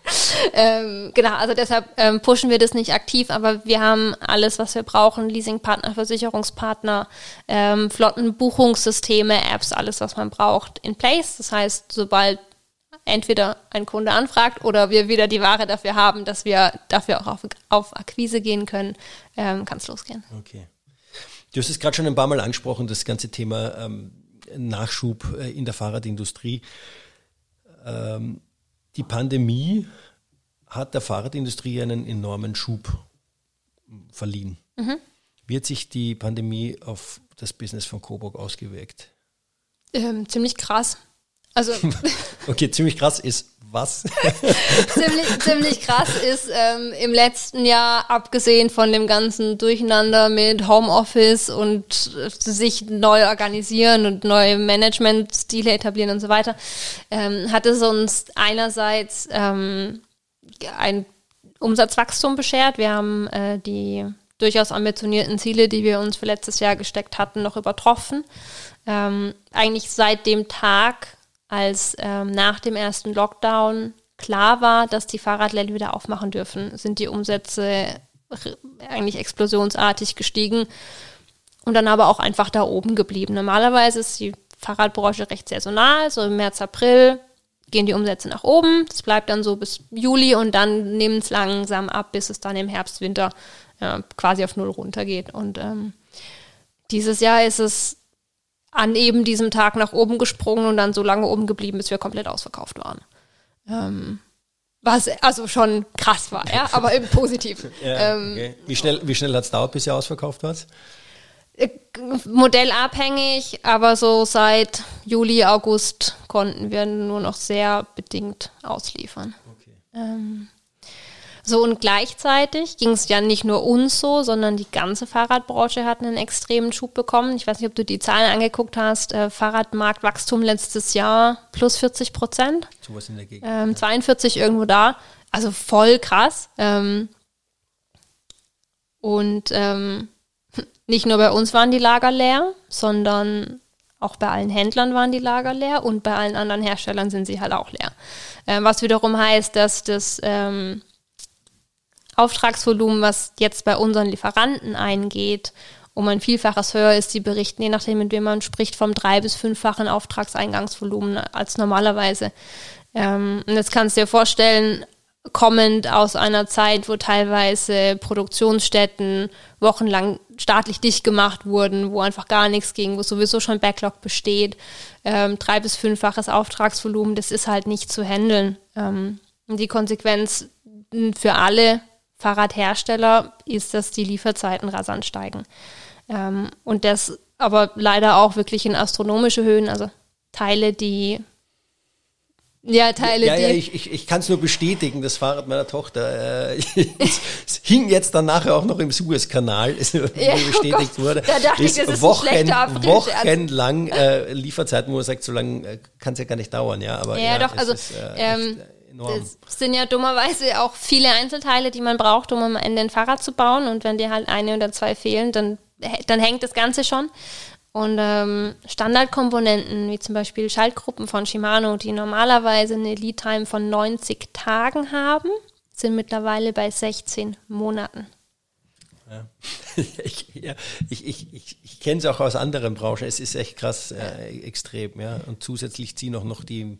(laughs) ähm, genau, also deshalb ähm, pushen wir das nicht aktiv, aber wir haben alles, was wir brauchen: Leasingpartner, Versicherungspartner, ähm, Flottenbuchungssysteme, Apps, alles, was man braucht, in place. Das heißt, sobald entweder ein Kunde anfragt oder wir wieder die Ware dafür haben, dass wir dafür auch auf, auf Akquise gehen können, ähm, kann es losgehen. Okay. Du hast es gerade schon ein paar Mal angesprochen, das ganze Thema ähm, Nachschub äh, in der Fahrradindustrie. Ähm, die Pandemie hat der Fahrradindustrie einen enormen Schub verliehen. Mhm. Wie hat sich die Pandemie auf das Business von Coburg ausgewirkt? Ähm, ziemlich krass. Also (laughs) okay, ziemlich krass ist Was? (laughs) ziemlich, ziemlich krass ist ähm, im letzten Jahr, abgesehen von dem ganzen Durcheinander mit Homeoffice und äh, sich neu organisieren und neue Managementstile etablieren und so weiter, ähm, hat es uns einerseits ähm, ein Umsatzwachstum beschert. Wir haben äh, die durchaus ambitionierten Ziele, die wir uns für letztes Jahr gesteckt hatten, noch übertroffen. Ähm, eigentlich seit dem Tag, als ähm, nach dem ersten Lockdown klar war, dass die Fahrradläden wieder aufmachen dürfen, sind die Umsätze eigentlich explosionsartig gestiegen und dann aber auch einfach da oben geblieben. Normalerweise ist die Fahrradbranche recht saisonal, so im März, April gehen die Umsätze nach oben. Das bleibt dann so bis Juli und dann nehmen es langsam ab, bis es dann im Herbst, Winter ja, quasi auf Null runtergeht. Und ähm, dieses Jahr ist es an eben diesem Tag nach oben gesprungen und dann so lange oben geblieben, bis wir komplett ausverkauft waren. Ähm, was also schon krass war, ja, (laughs) aber im Positiven. ja, ähm, okay. Wie schnell, wie schnell hat es dauert, bis ihr ausverkauft wart? Äh, modellabhängig, aber so seit Juli, August konnten wir nur noch sehr bedingt ausliefern. Okay. Ähm, so und gleichzeitig ging es ja nicht nur uns so, sondern die ganze Fahrradbranche hat einen extremen Schub bekommen. Ich weiß nicht, ob du die Zahlen angeguckt hast. Äh, Fahrradmarktwachstum letztes Jahr plus 40 Prozent. Sowas in der Gegend. Ähm, 42 irgendwo da. Also voll krass. Ähm, und ähm, (laughs) nicht nur bei uns waren die Lager leer, sondern auch bei allen Händlern waren die Lager leer und bei allen anderen Herstellern sind sie halt auch leer. Ähm, was wiederum heißt, dass das ähm, Auftragsvolumen, was jetzt bei unseren Lieferanten eingeht, um ein Vielfaches höher ist. Die berichten, je nachdem, mit wem man spricht, vom drei- bis fünffachen Auftragseingangsvolumen als normalerweise. Ähm, und jetzt kannst du dir vorstellen, kommend aus einer Zeit, wo teilweise Produktionsstätten wochenlang staatlich dicht gemacht wurden, wo einfach gar nichts ging, wo sowieso schon Backlog besteht, ähm, drei- bis fünffaches Auftragsvolumen, das ist halt nicht zu handeln. Ähm, die Konsequenz für alle Fahrradhersteller ist, dass die Lieferzeiten rasant steigen. Ähm, und das aber leider auch wirklich in astronomische Höhen, also Teile, die ja, Teile, ja, ja, ja ich, ich, ich kann es nur bestätigen, das Fahrrad meiner Tochter äh, (laughs) hing jetzt dann nachher auch noch im Suezkanal, ja, oh bestätigt oh wurde. Da dachte ist ich, das ist Wochen, ein wochenlang äh, Lieferzeiten, wo man sagt, so lange äh, kann es ja gar nicht dauern, ja. Aber ja, ja doch, also ist, äh, ähm, echt, enorm. Das sind ja dummerweise auch viele Einzelteile, die man braucht, um am Ende ein Fahrrad zu bauen. Und wenn dir halt eine oder zwei fehlen, dann, dann hängt das Ganze schon. Und ähm, Standardkomponenten, wie zum Beispiel Schaltgruppen von Shimano, die normalerweise eine Lead-Time von 90 Tagen haben, sind mittlerweile bei 16 Monaten. Ja. (laughs) ich, ja, ich, ich, ich, ich kenne es auch aus anderen Branchen. Es ist echt krass, äh, extrem. Ja. Und zusätzlich ziehen auch noch die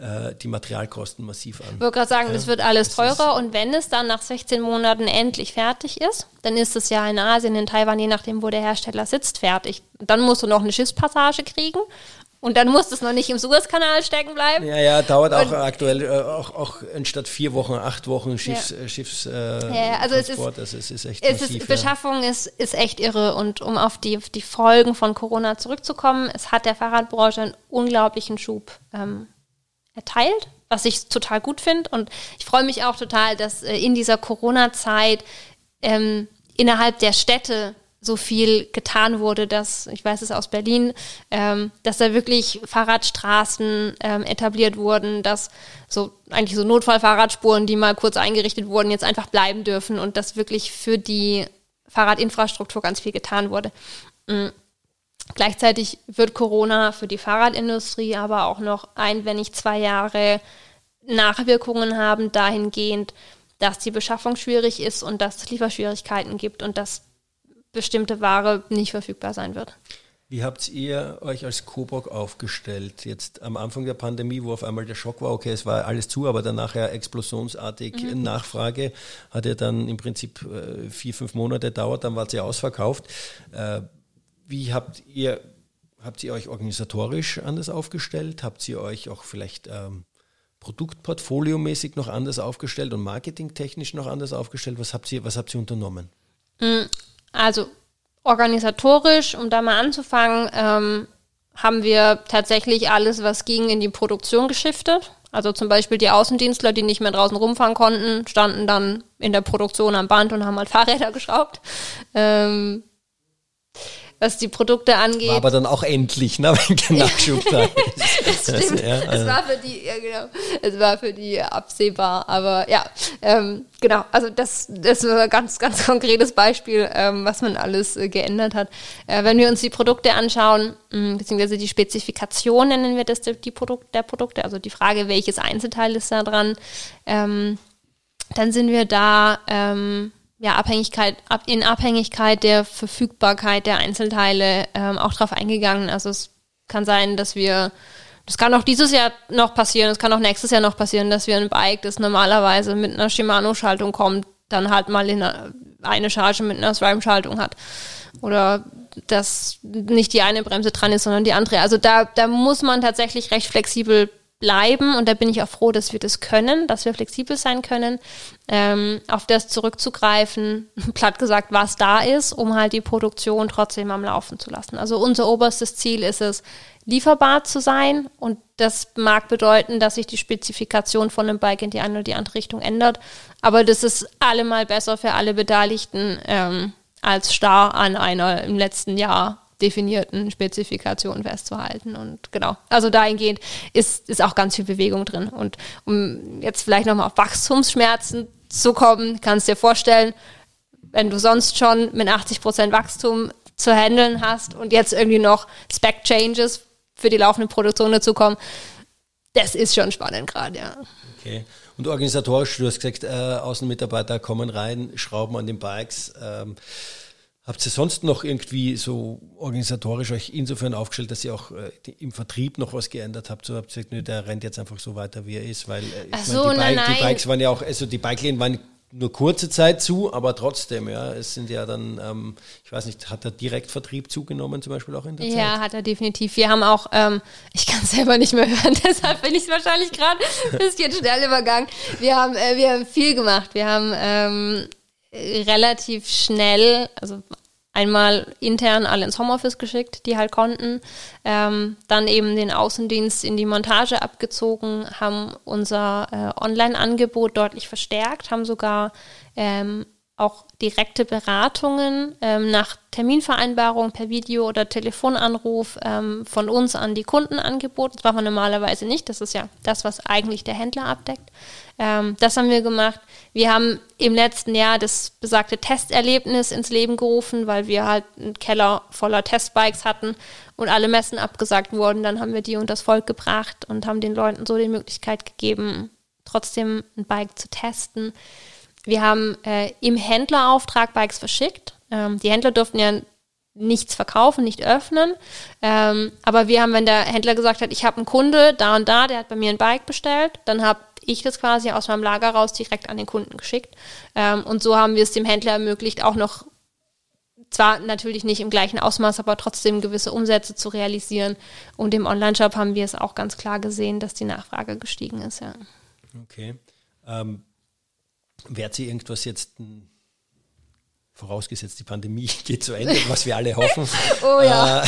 äh, die Materialkosten massiv an. Ich wollte gerade sagen, ja, das wird alles teurer und wenn es dann nach 16 Monaten endlich fertig ist, dann ist es ja in Asien, in Taiwan, je nachdem, wo der Hersteller sitzt, fertig. Dann musst du noch eine Schiffspassage kriegen und dann muss es noch nicht im Suezkanal stecken bleiben. Ja, ja, dauert auch aktuell äh, auch, auch anstatt vier Wochen, acht Wochen Schiffs, ja. äh, Schiffs äh, ja, also es ist, also es ist echt es massiv, ist, Beschaffung ist, ist echt irre und um auf die, die Folgen von Corona zurückzukommen, es hat der Fahrradbranche einen unglaublichen Schub ähm, erteilt, was ich total gut finde. Und ich freue mich auch total, dass äh, in dieser Corona-Zeit ähm, innerhalb der Städte so viel getan wurde, dass, ich weiß es aus Berlin, ähm, dass da wirklich Fahrradstraßen ähm, etabliert wurden, dass so eigentlich so Notfallfahrradspuren, die mal kurz eingerichtet wurden, jetzt einfach bleiben dürfen und dass wirklich für die Fahrradinfrastruktur ganz viel getan wurde. Mhm. Gleichzeitig wird Corona für die Fahrradindustrie aber auch noch ein, wenn nicht zwei Jahre Nachwirkungen haben, dahingehend, dass die Beschaffung schwierig ist und dass es Lieferschwierigkeiten gibt und dass bestimmte Ware nicht verfügbar sein wird. Wie habt ihr euch als Coburg aufgestellt? Jetzt am Anfang der Pandemie, wo auf einmal der Schock war, okay, es war alles zu, aber danach ja explosionsartig mhm. Nachfrage, hat ja dann im Prinzip äh, vier, fünf Monate dauert, dann war sie ausverkauft. Wie habt ihr, habt ihr euch organisatorisch anders aufgestellt? Habt ihr euch auch vielleicht ähm, Produktportfoliomäßig noch anders aufgestellt und marketingtechnisch noch anders aufgestellt? Was habt ihr, was habt ihr unternommen? Mm, also organisatorisch, um da mal anzufangen, ähm, haben wir tatsächlich alles, was ging, in die Produktion geschiftet. Also zum Beispiel die Außendienstler, die nicht mehr draußen rumfahren konnten, standen dann in der Produktion am Band und haben halt Fahrräder (laughs) geschraubt. Ähm, was die Produkte angeht. War aber dann auch endlich, ne, wenn kein Nachschub da ist. das stimmt. Ja, also. Es war für die, ja genau, es war für die absehbar, aber ja, ähm, genau, also das, das war ein ganz, ganz konkretes Beispiel, ähm, was man alles äh, geändert hat. Äh, wenn wir uns die Produkte anschauen, mh, mm, beziehungsweise die Spezifikation nennen wir das, die Produkt, der Produkte, also die Frage, welches Einzelteil ist da dran, ähm, dann sind wir da, ähm, ja, Abhängigkeit, ab, in Abhängigkeit der Verfügbarkeit der Einzelteile ähm, auch drauf eingegangen. Also es kann sein, dass wir, das kann auch dieses Jahr noch passieren, es kann auch nächstes Jahr noch passieren, dass wir ein Bike, das normalerweise mit einer Shimano-Schaltung kommt, dann halt mal in eine, eine Charge mit einer SRAM-Schaltung hat. Oder dass nicht die eine Bremse dran ist, sondern die andere. Also da, da muss man tatsächlich recht flexibel bleiben und da bin ich auch froh, dass wir das können, dass wir flexibel sein können, ähm, auf das zurückzugreifen, (laughs) platt gesagt, was da ist, um halt die Produktion trotzdem am Laufen zu lassen. Also unser oberstes Ziel ist es, lieferbar zu sein und das mag bedeuten, dass sich die Spezifikation von einem Bike in die eine oder die andere Richtung ändert, aber das ist allemal besser für alle Beteiligten ähm, als starr an einer im letzten Jahr definierten Spezifikationen festzuhalten. Und genau, also dahingehend ist, ist auch ganz viel Bewegung drin. Und um jetzt vielleicht nochmal auf Wachstumsschmerzen zu kommen, kannst dir vorstellen, wenn du sonst schon mit 80 Prozent Wachstum zu handeln hast und jetzt irgendwie noch Spec-Changes für die laufende Produktion dazu kommen, das ist schon spannend gerade, ja. Okay. Und organisatorisch, du hast gesagt, äh, Außenmitarbeiter kommen rein, schrauben an den Bikes. Ähm, Habt ihr sonst noch irgendwie so organisatorisch euch insofern aufgestellt, dass ihr auch äh, im Vertrieb noch was geändert habt? So habt ihr gesagt, nö, der rennt jetzt einfach so weiter, wie er ist, weil äh, ich so, meine, die, Bike, die, Bikes waren ja auch, also die Bike-Läden waren nur kurze Zeit zu, aber trotzdem, ja, es sind ja dann, ähm, ich weiß nicht, hat der Direktvertrieb zugenommen zum Beispiel auch in der ja, Zeit? Ja, hat er definitiv. Wir haben auch, ähm, ich kann es selber nicht mehr hören, (laughs) deshalb bin ich wahrscheinlich gerade ein bisschen schnell übergangen. Wir haben, äh, wir haben viel gemacht. Wir haben ähm, relativ schnell, also einmal intern alle ins Homeoffice geschickt, die halt konnten, ähm, dann eben den Außendienst in die Montage abgezogen, haben unser äh, Online-Angebot deutlich verstärkt, haben sogar ähm, auch direkte Beratungen ähm, nach Terminvereinbarung per Video oder Telefonanruf ähm, von uns an die Kunden angeboten. Das machen wir normalerweise nicht. Das ist ja das, was eigentlich der Händler abdeckt. Ähm, das haben wir gemacht. Wir haben im letzten Jahr das besagte Testerlebnis ins Leben gerufen, weil wir halt einen Keller voller Testbikes hatten und alle Messen abgesagt wurden. Dann haben wir die unter das Volk gebracht und haben den Leuten so die Möglichkeit gegeben, trotzdem ein Bike zu testen. Wir haben äh, im Händlerauftrag Bikes verschickt. Ähm, die Händler durften ja nichts verkaufen, nicht öffnen. Ähm, aber wir haben, wenn der Händler gesagt hat, ich habe einen Kunde da und da, der hat bei mir ein Bike bestellt, dann habe ich das quasi aus meinem Lager raus direkt an den Kunden geschickt. Ähm, und so haben wir es dem Händler ermöglicht, auch noch zwar natürlich nicht im gleichen Ausmaß, aber trotzdem gewisse Umsätze zu realisieren. Und im Online-Shop haben wir es auch ganz klar gesehen, dass die Nachfrage gestiegen ist, ja. Okay. Ähm, Wird sie irgendwas jetzt, vorausgesetzt die Pandemie (laughs) geht zu Ende, was wir alle hoffen, (laughs) oh ja. Äh,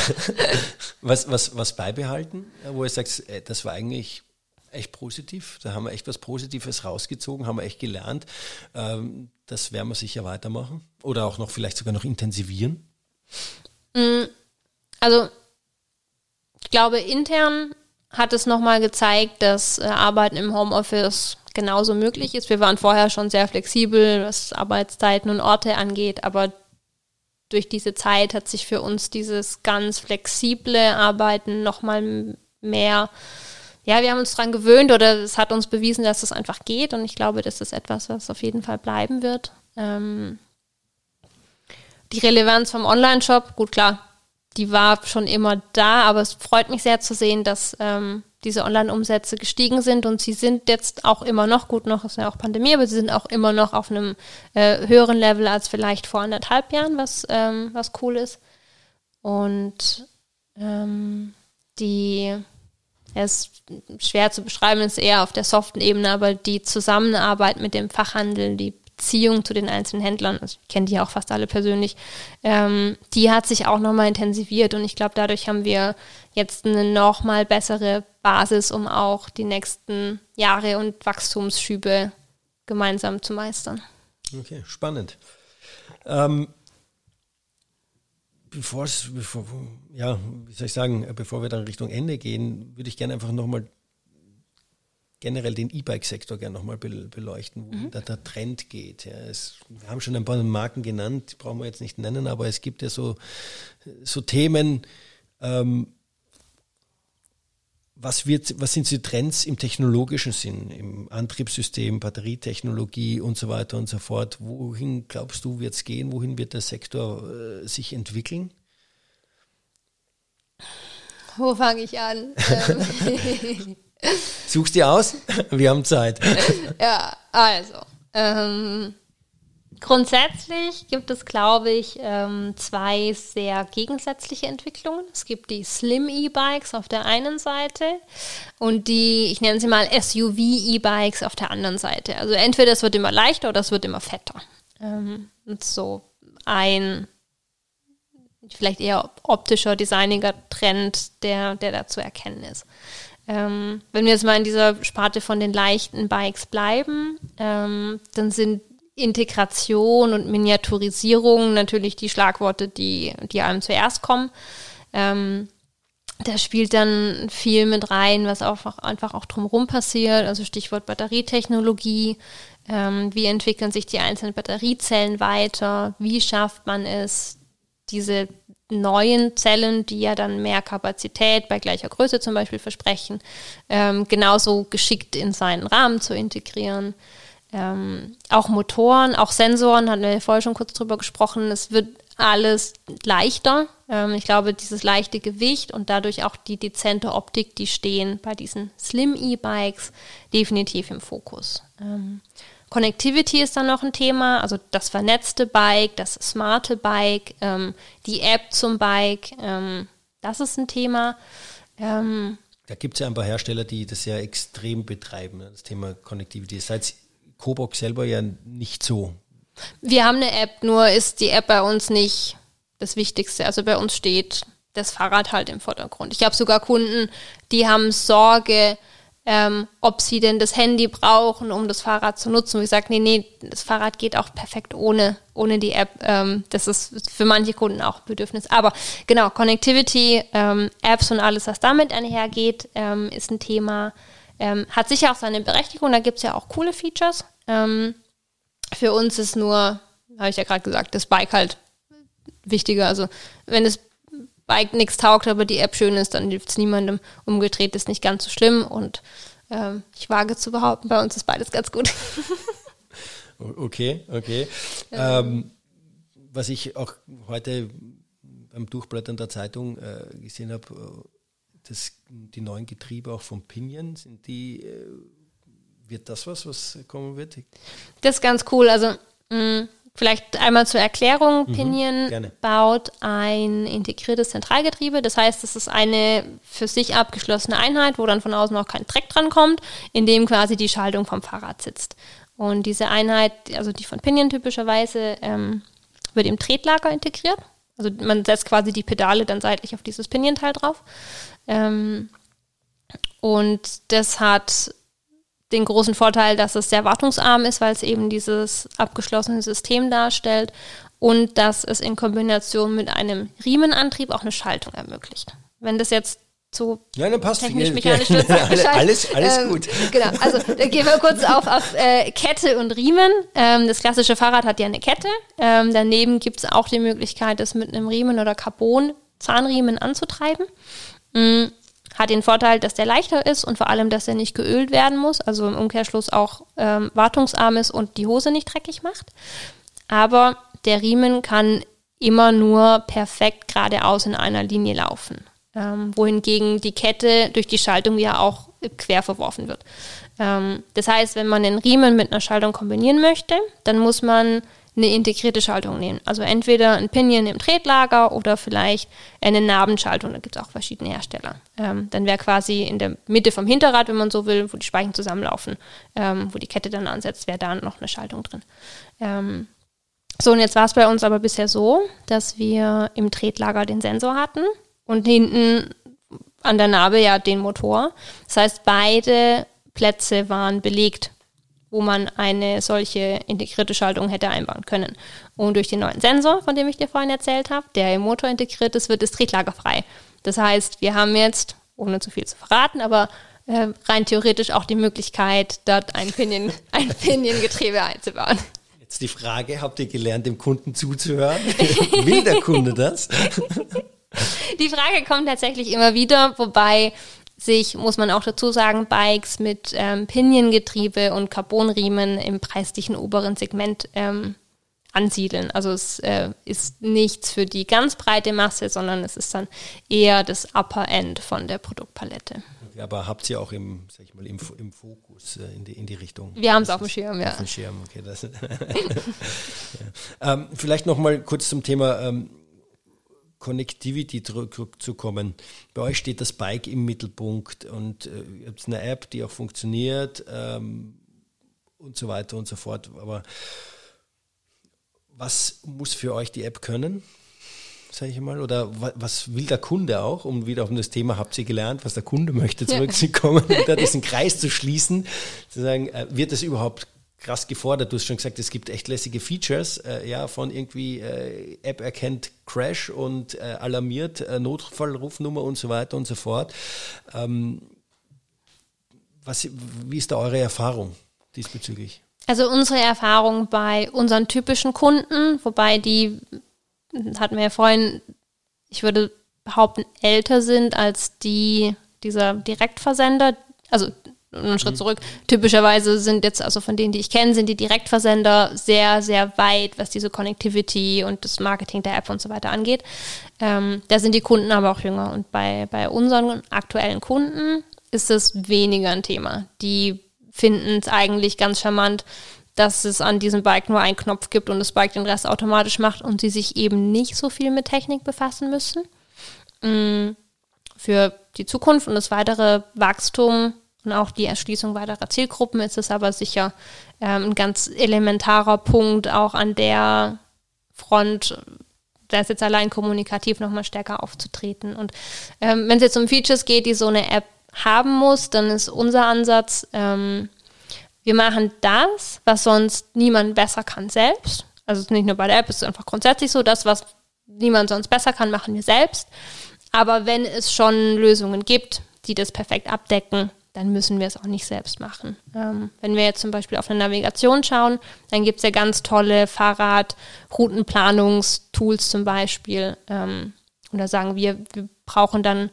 (laughs) was, was, was beibehalten, wo ihr sagt, äh, das war eigentlich echt positiv, da haben wir echt was Positives rausgezogen, haben wir echt gelernt. Ähm, das werden wir sicher weitermachen oder auch noch vielleicht sogar noch intensivieren. Mm, also ich glaube, intern hat es nochmal gezeigt, dass äh, Arbeiten im Homeoffice genauso möglich ist. Wir waren vorher schon sehr flexibel, was Arbeitszeiten und Orte angeht, aber durch diese Zeit hat sich für uns dieses ganz flexible Arbeiten nochmal mehr, ja, wir haben uns daran gewöhnt oder es hat uns bewiesen, dass es einfach geht und ich glaube, das ist etwas, was auf jeden Fall bleiben wird. Ähm, die Relevanz vom Online-Shop, gut klar, die war schon immer da, aber es freut mich sehr zu sehen, dass ähm, diese Online-Umsätze gestiegen sind und sie sind jetzt auch immer noch, gut noch ist ja auch Pandemie, aber sie sind auch immer noch auf einem äh, höheren Level als vielleicht vor anderthalb Jahren, was, ähm, was cool ist. Und ähm, die, ja, ist schwer zu beschreiben, ist eher auf der soften Ebene, aber die Zusammenarbeit mit dem Fachhandel, die Beziehung zu den einzelnen Händlern, also ich kenne die auch fast alle persönlich, ähm, die hat sich auch nochmal intensiviert und ich glaube, dadurch haben wir jetzt eine nochmal bessere Basis, um auch die nächsten Jahre und Wachstumsschübe gemeinsam zu meistern. Okay, spannend. Ähm, bevor ja, wie soll ich sagen, bevor wir dann Richtung Ende gehen, würde ich gerne einfach nochmal generell den E-Bike-Sektor gerne nochmal beleuchten, wo mhm. da der Trend geht. Ja, es, wir haben schon ein paar Marken genannt, die brauchen wir jetzt nicht nennen, aber es gibt ja so, so Themen, ähm, was, wird, was sind die Trends im technologischen Sinn, im Antriebssystem, Batterietechnologie und so weiter und so fort? Wohin glaubst du, wird es gehen? Wohin wird der Sektor äh, sich entwickeln? Wo fange ich an? (laughs) Suchst dir aus? Wir haben Zeit. (laughs) ja, also. Ähm, Grundsätzlich gibt es, glaube ich, ähm, zwei sehr gegensätzliche Entwicklungen. Es gibt die Slim E-Bikes auf der einen Seite und die, ich nenne sie mal SUV E-Bikes auf der anderen Seite. Also entweder es wird immer leichter oder es wird immer fetter. Ähm, und so ein vielleicht eher optischer, designiger Trend, der, der da zu erkennen ist. Ähm, wenn wir jetzt mal in dieser Sparte von den leichten Bikes bleiben, ähm, dann sind Integration und Miniaturisierung natürlich die Schlagworte, die, die einem zuerst kommen. Ähm, da spielt dann viel mit rein, was auch einfach auch drumherum passiert. Also Stichwort Batterietechnologie. Ähm, wie entwickeln sich die einzelnen Batteriezellen weiter? Wie schafft man es, diese neuen Zellen, die ja dann mehr Kapazität bei gleicher Größe zum Beispiel versprechen, ähm, genauso geschickt in seinen Rahmen zu integrieren? Ähm, auch Motoren, auch Sensoren, hatten wir vorher schon kurz drüber gesprochen. Es wird alles leichter. Ähm, ich glaube, dieses leichte Gewicht und dadurch auch die dezente Optik, die stehen bei diesen Slim E-Bikes definitiv im Fokus. Ähm, Connectivity ist dann noch ein Thema, also das vernetzte Bike, das smarte Bike, ähm, die App zum Bike, ähm, das ist ein Thema. Ähm, da gibt es ja ein paar Hersteller, die das ja extrem betreiben, ne, das Thema Connectivity. Seid Coburg selber ja nicht so. Wir haben eine App, nur ist die App bei uns nicht das Wichtigste. Also bei uns steht das Fahrrad halt im Vordergrund. Ich habe sogar Kunden, die haben Sorge, ähm, ob sie denn das Handy brauchen, um das Fahrrad zu nutzen. Und ich sage, nee, nee, das Fahrrad geht auch perfekt ohne, ohne die App. Ähm, das ist für manche Kunden auch Bedürfnis. Aber genau, Connectivity, ähm, Apps und alles, was damit einhergeht, ähm, ist ein Thema. Ähm, hat sicher auch seine Berechtigung, da gibt es ja auch coole Features. Ähm, für uns ist nur, habe ich ja gerade gesagt, das Bike halt wichtiger. Also wenn das Bike nichts taugt, aber die App schön ist, dann hilft es niemandem. Umgedreht ist nicht ganz so schlimm und ähm, ich wage zu behaupten, bei uns ist beides ganz gut. (laughs) okay, okay. Ja. Ähm, was ich auch heute beim Durchblättern der Zeitung äh, gesehen habe, äh, das, die neuen Getriebe auch vom Pinion, sind die äh, wird das was, was kommen wird? Das ist ganz cool. Also mh, mm, vielleicht einmal zur Erklärung. Mhm, Pinion gerne. baut ein integriertes Zentralgetriebe. Das heißt, es ist eine für sich abgeschlossene Einheit, wo dann von außen auch kein Dreck dran kommt, in dem quasi die Schaltung vom Fahrrad sitzt. Und diese Einheit, also die von Pinion typischerweise, ähm, wird im Tretlager integriert. Also man setzt quasi die Pedale dann seitlich auf dieses Pinion-Teil drauf. Ähm, und das hat den großen Vorteil, dass es sehr wartungsarm ist, weil es eben dieses abgeschlossene System darstellt und dass es in Kombination mit einem Riemenantrieb auch eine Schaltung ermöglicht. Wenn das jetzt zu ja, dann passt technisch-mechanisch (laughs) ja, ja, alles, alles ähm, gut. Genau, also da gehen wir kurz auf, auf äh, Kette und Riemen. Ähm, das klassische Fahrrad hat ja eine Kette. Ähm, daneben gibt es auch die Möglichkeit, das mit einem Riemen oder Carbon Zahnriemen anzutreiben. Mhm. Hat den Vorteil, dass der leichter ist und vor allem, dass er nicht geölt werden muss, also im Umkehrschluss auch ähm, wartungsarm ist und die Hose nicht dreckig macht. Aber der Riemen kann immer nur perfekt geradeaus in einer Linie laufen. Ähm, wohingegen die Kette durch die Schaltung ja auch quer verworfen wird. Ähm, das heißt, wenn man den Riemen mit einer Schaltung kombinieren möchte, dann muss man eine integrierte Schaltung nehmen. Also entweder ein Pinion im Tretlager oder vielleicht eine Nabenschaltung. Da gibt es auch verschiedene Hersteller. Ähm, dann wäre quasi in der Mitte vom Hinterrad, wenn man so will, wo die Speichen zusammenlaufen, ähm, wo die Kette dann ansetzt, wäre da noch eine Schaltung drin. Ähm, so, und jetzt war es bei uns aber bisher so, dass wir im Tretlager den Sensor hatten und hinten an der Narbe ja den Motor. Das heißt, beide Plätze waren belegt, wo man eine solche integrierte Schaltung hätte einbauen können. Und durch den neuen Sensor, von dem ich dir vorhin erzählt habe, der im Motor integriert ist, wird es tretlagerfrei. Das heißt, wir haben jetzt, ohne zu viel zu verraten, aber äh, rein theoretisch auch die Möglichkeit, dort ein Pinion, (laughs) ein Pinion-Getriebe einzubauen. Jetzt die Frage, habt ihr gelernt, dem Kunden zuzuhören? (laughs) Will der Kunde das? (laughs) Die Frage kommt tatsächlich immer wieder, wobei sich, muss man auch dazu sagen, Bikes mit ähm, Piniengetriebe und Carbonriemen im preislichen oberen Segment ähm, ansiedeln. Also es äh, ist nichts für die ganz breite Masse, sondern es ist dann eher das Upper End von der Produktpalette. Aber habt ihr auch im, sag ich mal, im, im Fokus äh, in, die, in die Richtung? Wir haben es auf dem Schirm, ja. Auf dem Schirm, okay. Das, (laughs) ja. ähm, vielleicht nochmal kurz zum Thema ähm, Connectivity zurückzukommen. Bei euch steht das Bike im Mittelpunkt und äh, ihr habt eine App, die auch funktioniert ähm, und so weiter und so fort. Aber was muss für euch die App können? sage ich mal? Oder was will der Kunde auch? Um wieder auf das Thema habt ihr gelernt, was der Kunde möchte, zurückzukommen, ja. (laughs) da diesen Kreis zu schließen, zu sagen, äh, wird das überhaupt krass gefordert. Du hast schon gesagt, es gibt echt lässige Features, äh, ja, von irgendwie äh, App erkennt Crash und äh, alarmiert äh, Notfallrufnummer und so weiter und so fort. Ähm, was, wie ist da eure Erfahrung diesbezüglich? Also unsere Erfahrung bei unseren typischen Kunden, wobei die, hatten wir ja vorhin, ich würde behaupten, älter sind als die dieser Direktversender, also einen Schritt mhm. zurück. Typischerweise sind jetzt, also von denen, die ich kenne, sind die Direktversender sehr, sehr weit, was diese Connectivity und das Marketing der App und so weiter angeht. Ähm, da sind die Kunden aber auch jünger. Und bei, bei unseren aktuellen Kunden ist es weniger ein Thema. Die finden es eigentlich ganz charmant, dass es an diesem Bike nur einen Knopf gibt und das Bike den Rest automatisch macht und sie sich eben nicht so viel mit Technik befassen müssen. Mm, für die Zukunft und das weitere Wachstum und auch die Erschließung weiterer Zielgruppen ist es aber sicher ähm, ein ganz elementarer Punkt, auch an der Front, da ist jetzt allein kommunikativ nochmal stärker aufzutreten. Und ähm, wenn es jetzt um Features geht, die so eine App haben muss, dann ist unser Ansatz, ähm, wir machen das, was sonst niemand besser kann selbst. Also nicht nur bei der App, es ist einfach grundsätzlich so, das, was niemand sonst besser kann, machen wir selbst. Aber wenn es schon Lösungen gibt, die das perfekt abdecken, dann müssen wir es auch nicht selbst machen. Ähm, wenn wir jetzt zum Beispiel auf eine Navigation schauen, dann gibt es ja ganz tolle Fahrrad-Routenplanungstools zum Beispiel. Ähm, und da sagen wir, wir brauchen dann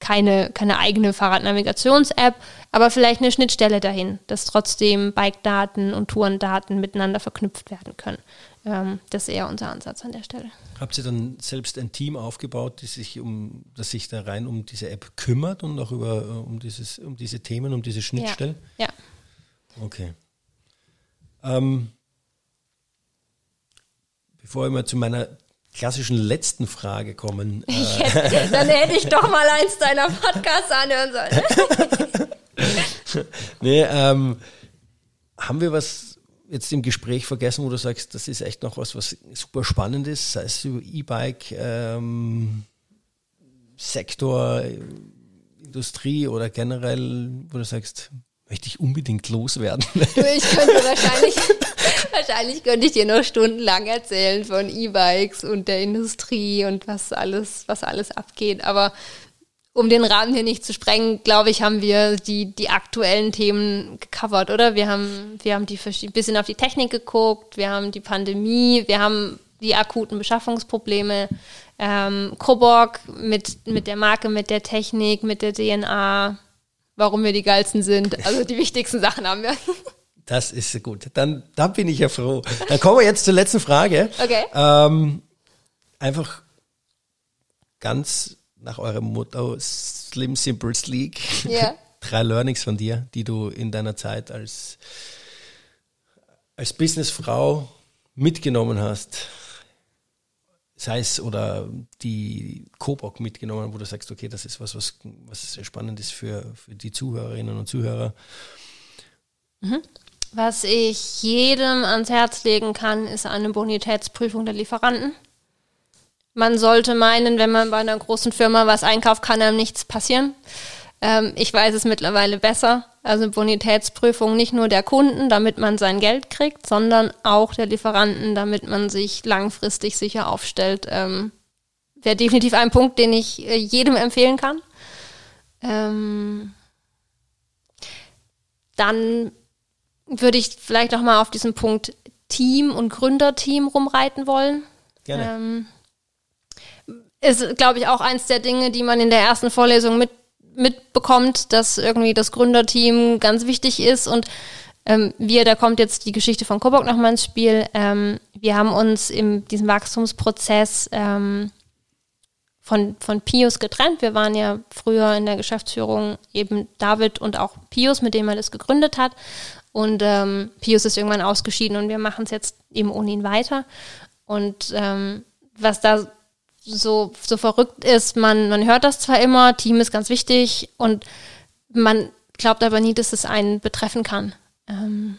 keine, keine eigene Fahrradnavigations-App, aber vielleicht eine Schnittstelle dahin, dass trotzdem Bike-Daten und Tourendaten miteinander verknüpft werden können. Ähm, das ist eher unser Ansatz an der Stelle. Habt ihr dann selbst ein Team aufgebaut, das sich, um, das sich da rein um diese App kümmert und auch über, äh, um, dieses, um diese Themen, um diese Schnittstellen? Ja. ja. Okay. Ähm, bevor wir mal zu meiner klassischen letzten Frage kommen. (laughs) Äh hätte, dann hätte ich doch mal eins deiner Podcasts anhören sollen. (laughs) nee, ähm, haben wir was jetzt im Gespräch vergessen, wo du sagst, das ist echt noch was, was super spannend ist, sei es über E-Bike, ähm, Sektor, Industrie oder generell, wo du sagst, möchte ich unbedingt loswerden. Ich könnte wahrscheinlich, wahrscheinlich könnte ich dir noch stundenlang erzählen von E-Bikes und der Industrie und was alles, was alles abgeht. Aber um den Rahmen hier nicht zu sprengen, glaube ich, haben wir die, die aktuellen Themen gecovert, oder? Wir haben, wir haben die ein bisschen auf die Technik geguckt, wir haben die Pandemie, wir haben die akuten Beschaffungsprobleme, ähm, Coburg mit, mit der Marke, mit der Technik, mit der DNA, warum wir die geilsten sind. Also die wichtigsten Sachen haben wir. (laughs) Das ist gut. Dann, dann bin ich ja froh. Dann kommen wir jetzt zur letzten Frage. Okay. Ähm, einfach ganz nach eurem Motto Slim Simple Sleek. Ja. (laughs) Drei Learnings von dir, die du in deiner Zeit als, als Businessfrau mitgenommen hast, sei es oder die Coburg mitgenommen, wo du sagst, okay, das ist was, was, was spannend ist für, für die Zuhörerinnen und Zuhörer? Mhm. Was ich jedem ans Herz legen kann, ist eine Bonitätsprüfung der Lieferanten. Man sollte meinen, wenn man bei einer großen Firma was einkauft, kann einem nichts passieren. Ähm, ich weiß es mittlerweile besser. Also Bonitätsprüfung nicht nur der Kunden, damit man sein Geld kriegt, sondern auch der Lieferanten, damit man sich langfristig sicher aufstellt. Ähm, Wäre definitiv ein Punkt, den ich äh, jedem empfehlen kann. Ähm, dann würde ich vielleicht noch mal auf diesen Punkt Team und Gründerteam rumreiten wollen. Gerne. Ähm, ist, glaube ich, auch eins der Dinge, die man in der ersten Vorlesung mit, mitbekommt, dass irgendwie das Gründerteam ganz wichtig ist und ähm, wir, da kommt jetzt die Geschichte von Coburg nochmal ins Spiel. Ähm, wir haben uns in diesem Wachstumsprozess ähm, von, von Pius getrennt. Wir waren ja früher in der Geschäftsführung eben David und auch Pius, mit dem er das gegründet hat. Und ähm, Pius ist irgendwann ausgeschieden und wir machen es jetzt eben ohne ihn weiter. Und ähm, was da so, so verrückt ist, man, man hört das zwar immer, Team ist ganz wichtig und man glaubt aber nie, dass es einen betreffen kann. Ähm,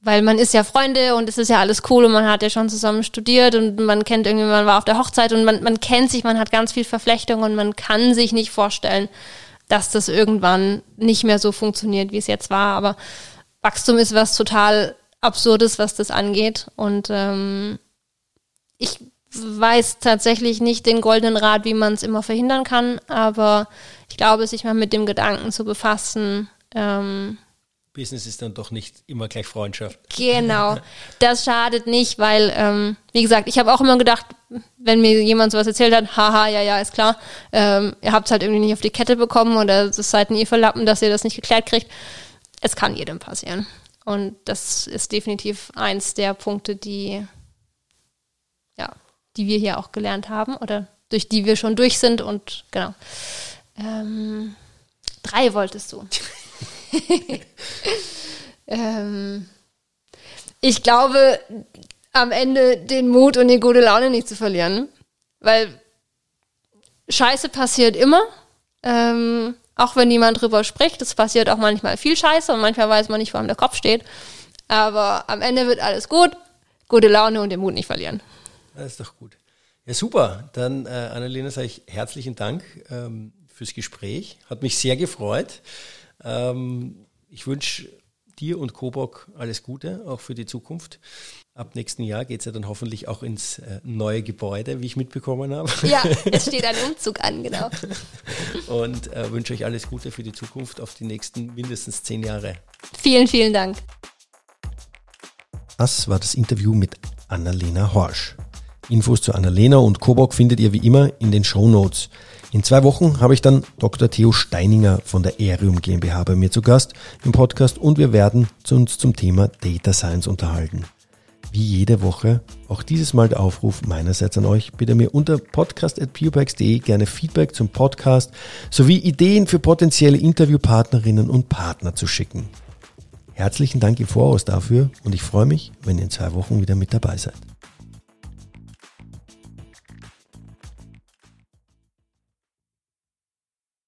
weil man ist ja Freunde und es ist ja alles cool und man hat ja schon zusammen studiert und man kennt irgendwie, man war auf der Hochzeit und man, man kennt sich, man hat ganz viel Verflechtung und man kann sich nicht vorstellen, dass das irgendwann nicht mehr so funktioniert, wie es jetzt war. Aber Wachstum ist was total Absurdes, was das angeht. Und ähm, ich weiß tatsächlich nicht den goldenen Rat, wie man es immer verhindern kann, aber ich glaube, sich mal mit dem Gedanken zu befassen. Ähm, Business ist dann doch nicht immer gleich Freundschaft. Genau, (laughs) das schadet nicht, weil, ähm, wie gesagt, ich habe auch immer gedacht, wenn mir jemand sowas erzählt hat, haha, ja, ja, ist klar, ähm, ihr habt es halt irgendwie nicht auf die Kette bekommen oder es seid ein ihr verlappen, dass ihr das nicht geklärt kriegt es kann jedem passieren. Und das ist definitiv eins der Punkte, die, die wir hier auch gelernt haben oder durch die wir schon durch sind und genau. Ähm, drei wolltest du. (laughs) ähm, ich glaube, am Ende den Mut und die gute Laune nicht zu verlieren, weil Scheiße passiert immer. Ähm, auch wenn niemand drüber spricht, es passiert auch manchmal viel Scheiße und manchmal weiß man nicht, wo der Kopf steht. Aber am Ende wird alles gut, gute Laune und den Mut nicht verlieren. Das ist doch gut. Ja, super. Dann, äh, Annalena, sage ich herzlichen Dank ähm, fürs Gespräch. Hat mich sehr gefreut. Ähm, ich wünsche dir und Coburg alles Gute, auch für die Zukunft. Ab nächsten Jahr geht es ja dann hoffentlich auch ins äh, neue Gebäude, wie ich mitbekommen habe. Ja, es (laughs) steht ein Umzug an, genau. Und äh, wünsche euch alles Gute für die Zukunft auf die nächsten mindestens zehn Jahre. Vielen, vielen Dank. Das war das Interview mit Annalena Horsch. Infos zu Annalena und Coburg findet ihr wie immer in den Show Notes. In zwei Wochen habe ich dann Dr. Theo Steininger von der Erium GmbH bei mir zu Gast im Podcast und wir werden uns zum Thema Data Science unterhalten wie jede Woche auch dieses Mal der Aufruf meinerseits an euch, bitte mir unter podcast.purebytes.de gerne Feedback zum Podcast sowie Ideen für potenzielle Interviewpartnerinnen und Partner zu schicken. Herzlichen Dank im Voraus dafür und ich freue mich, wenn ihr in zwei Wochen wieder mit dabei seid.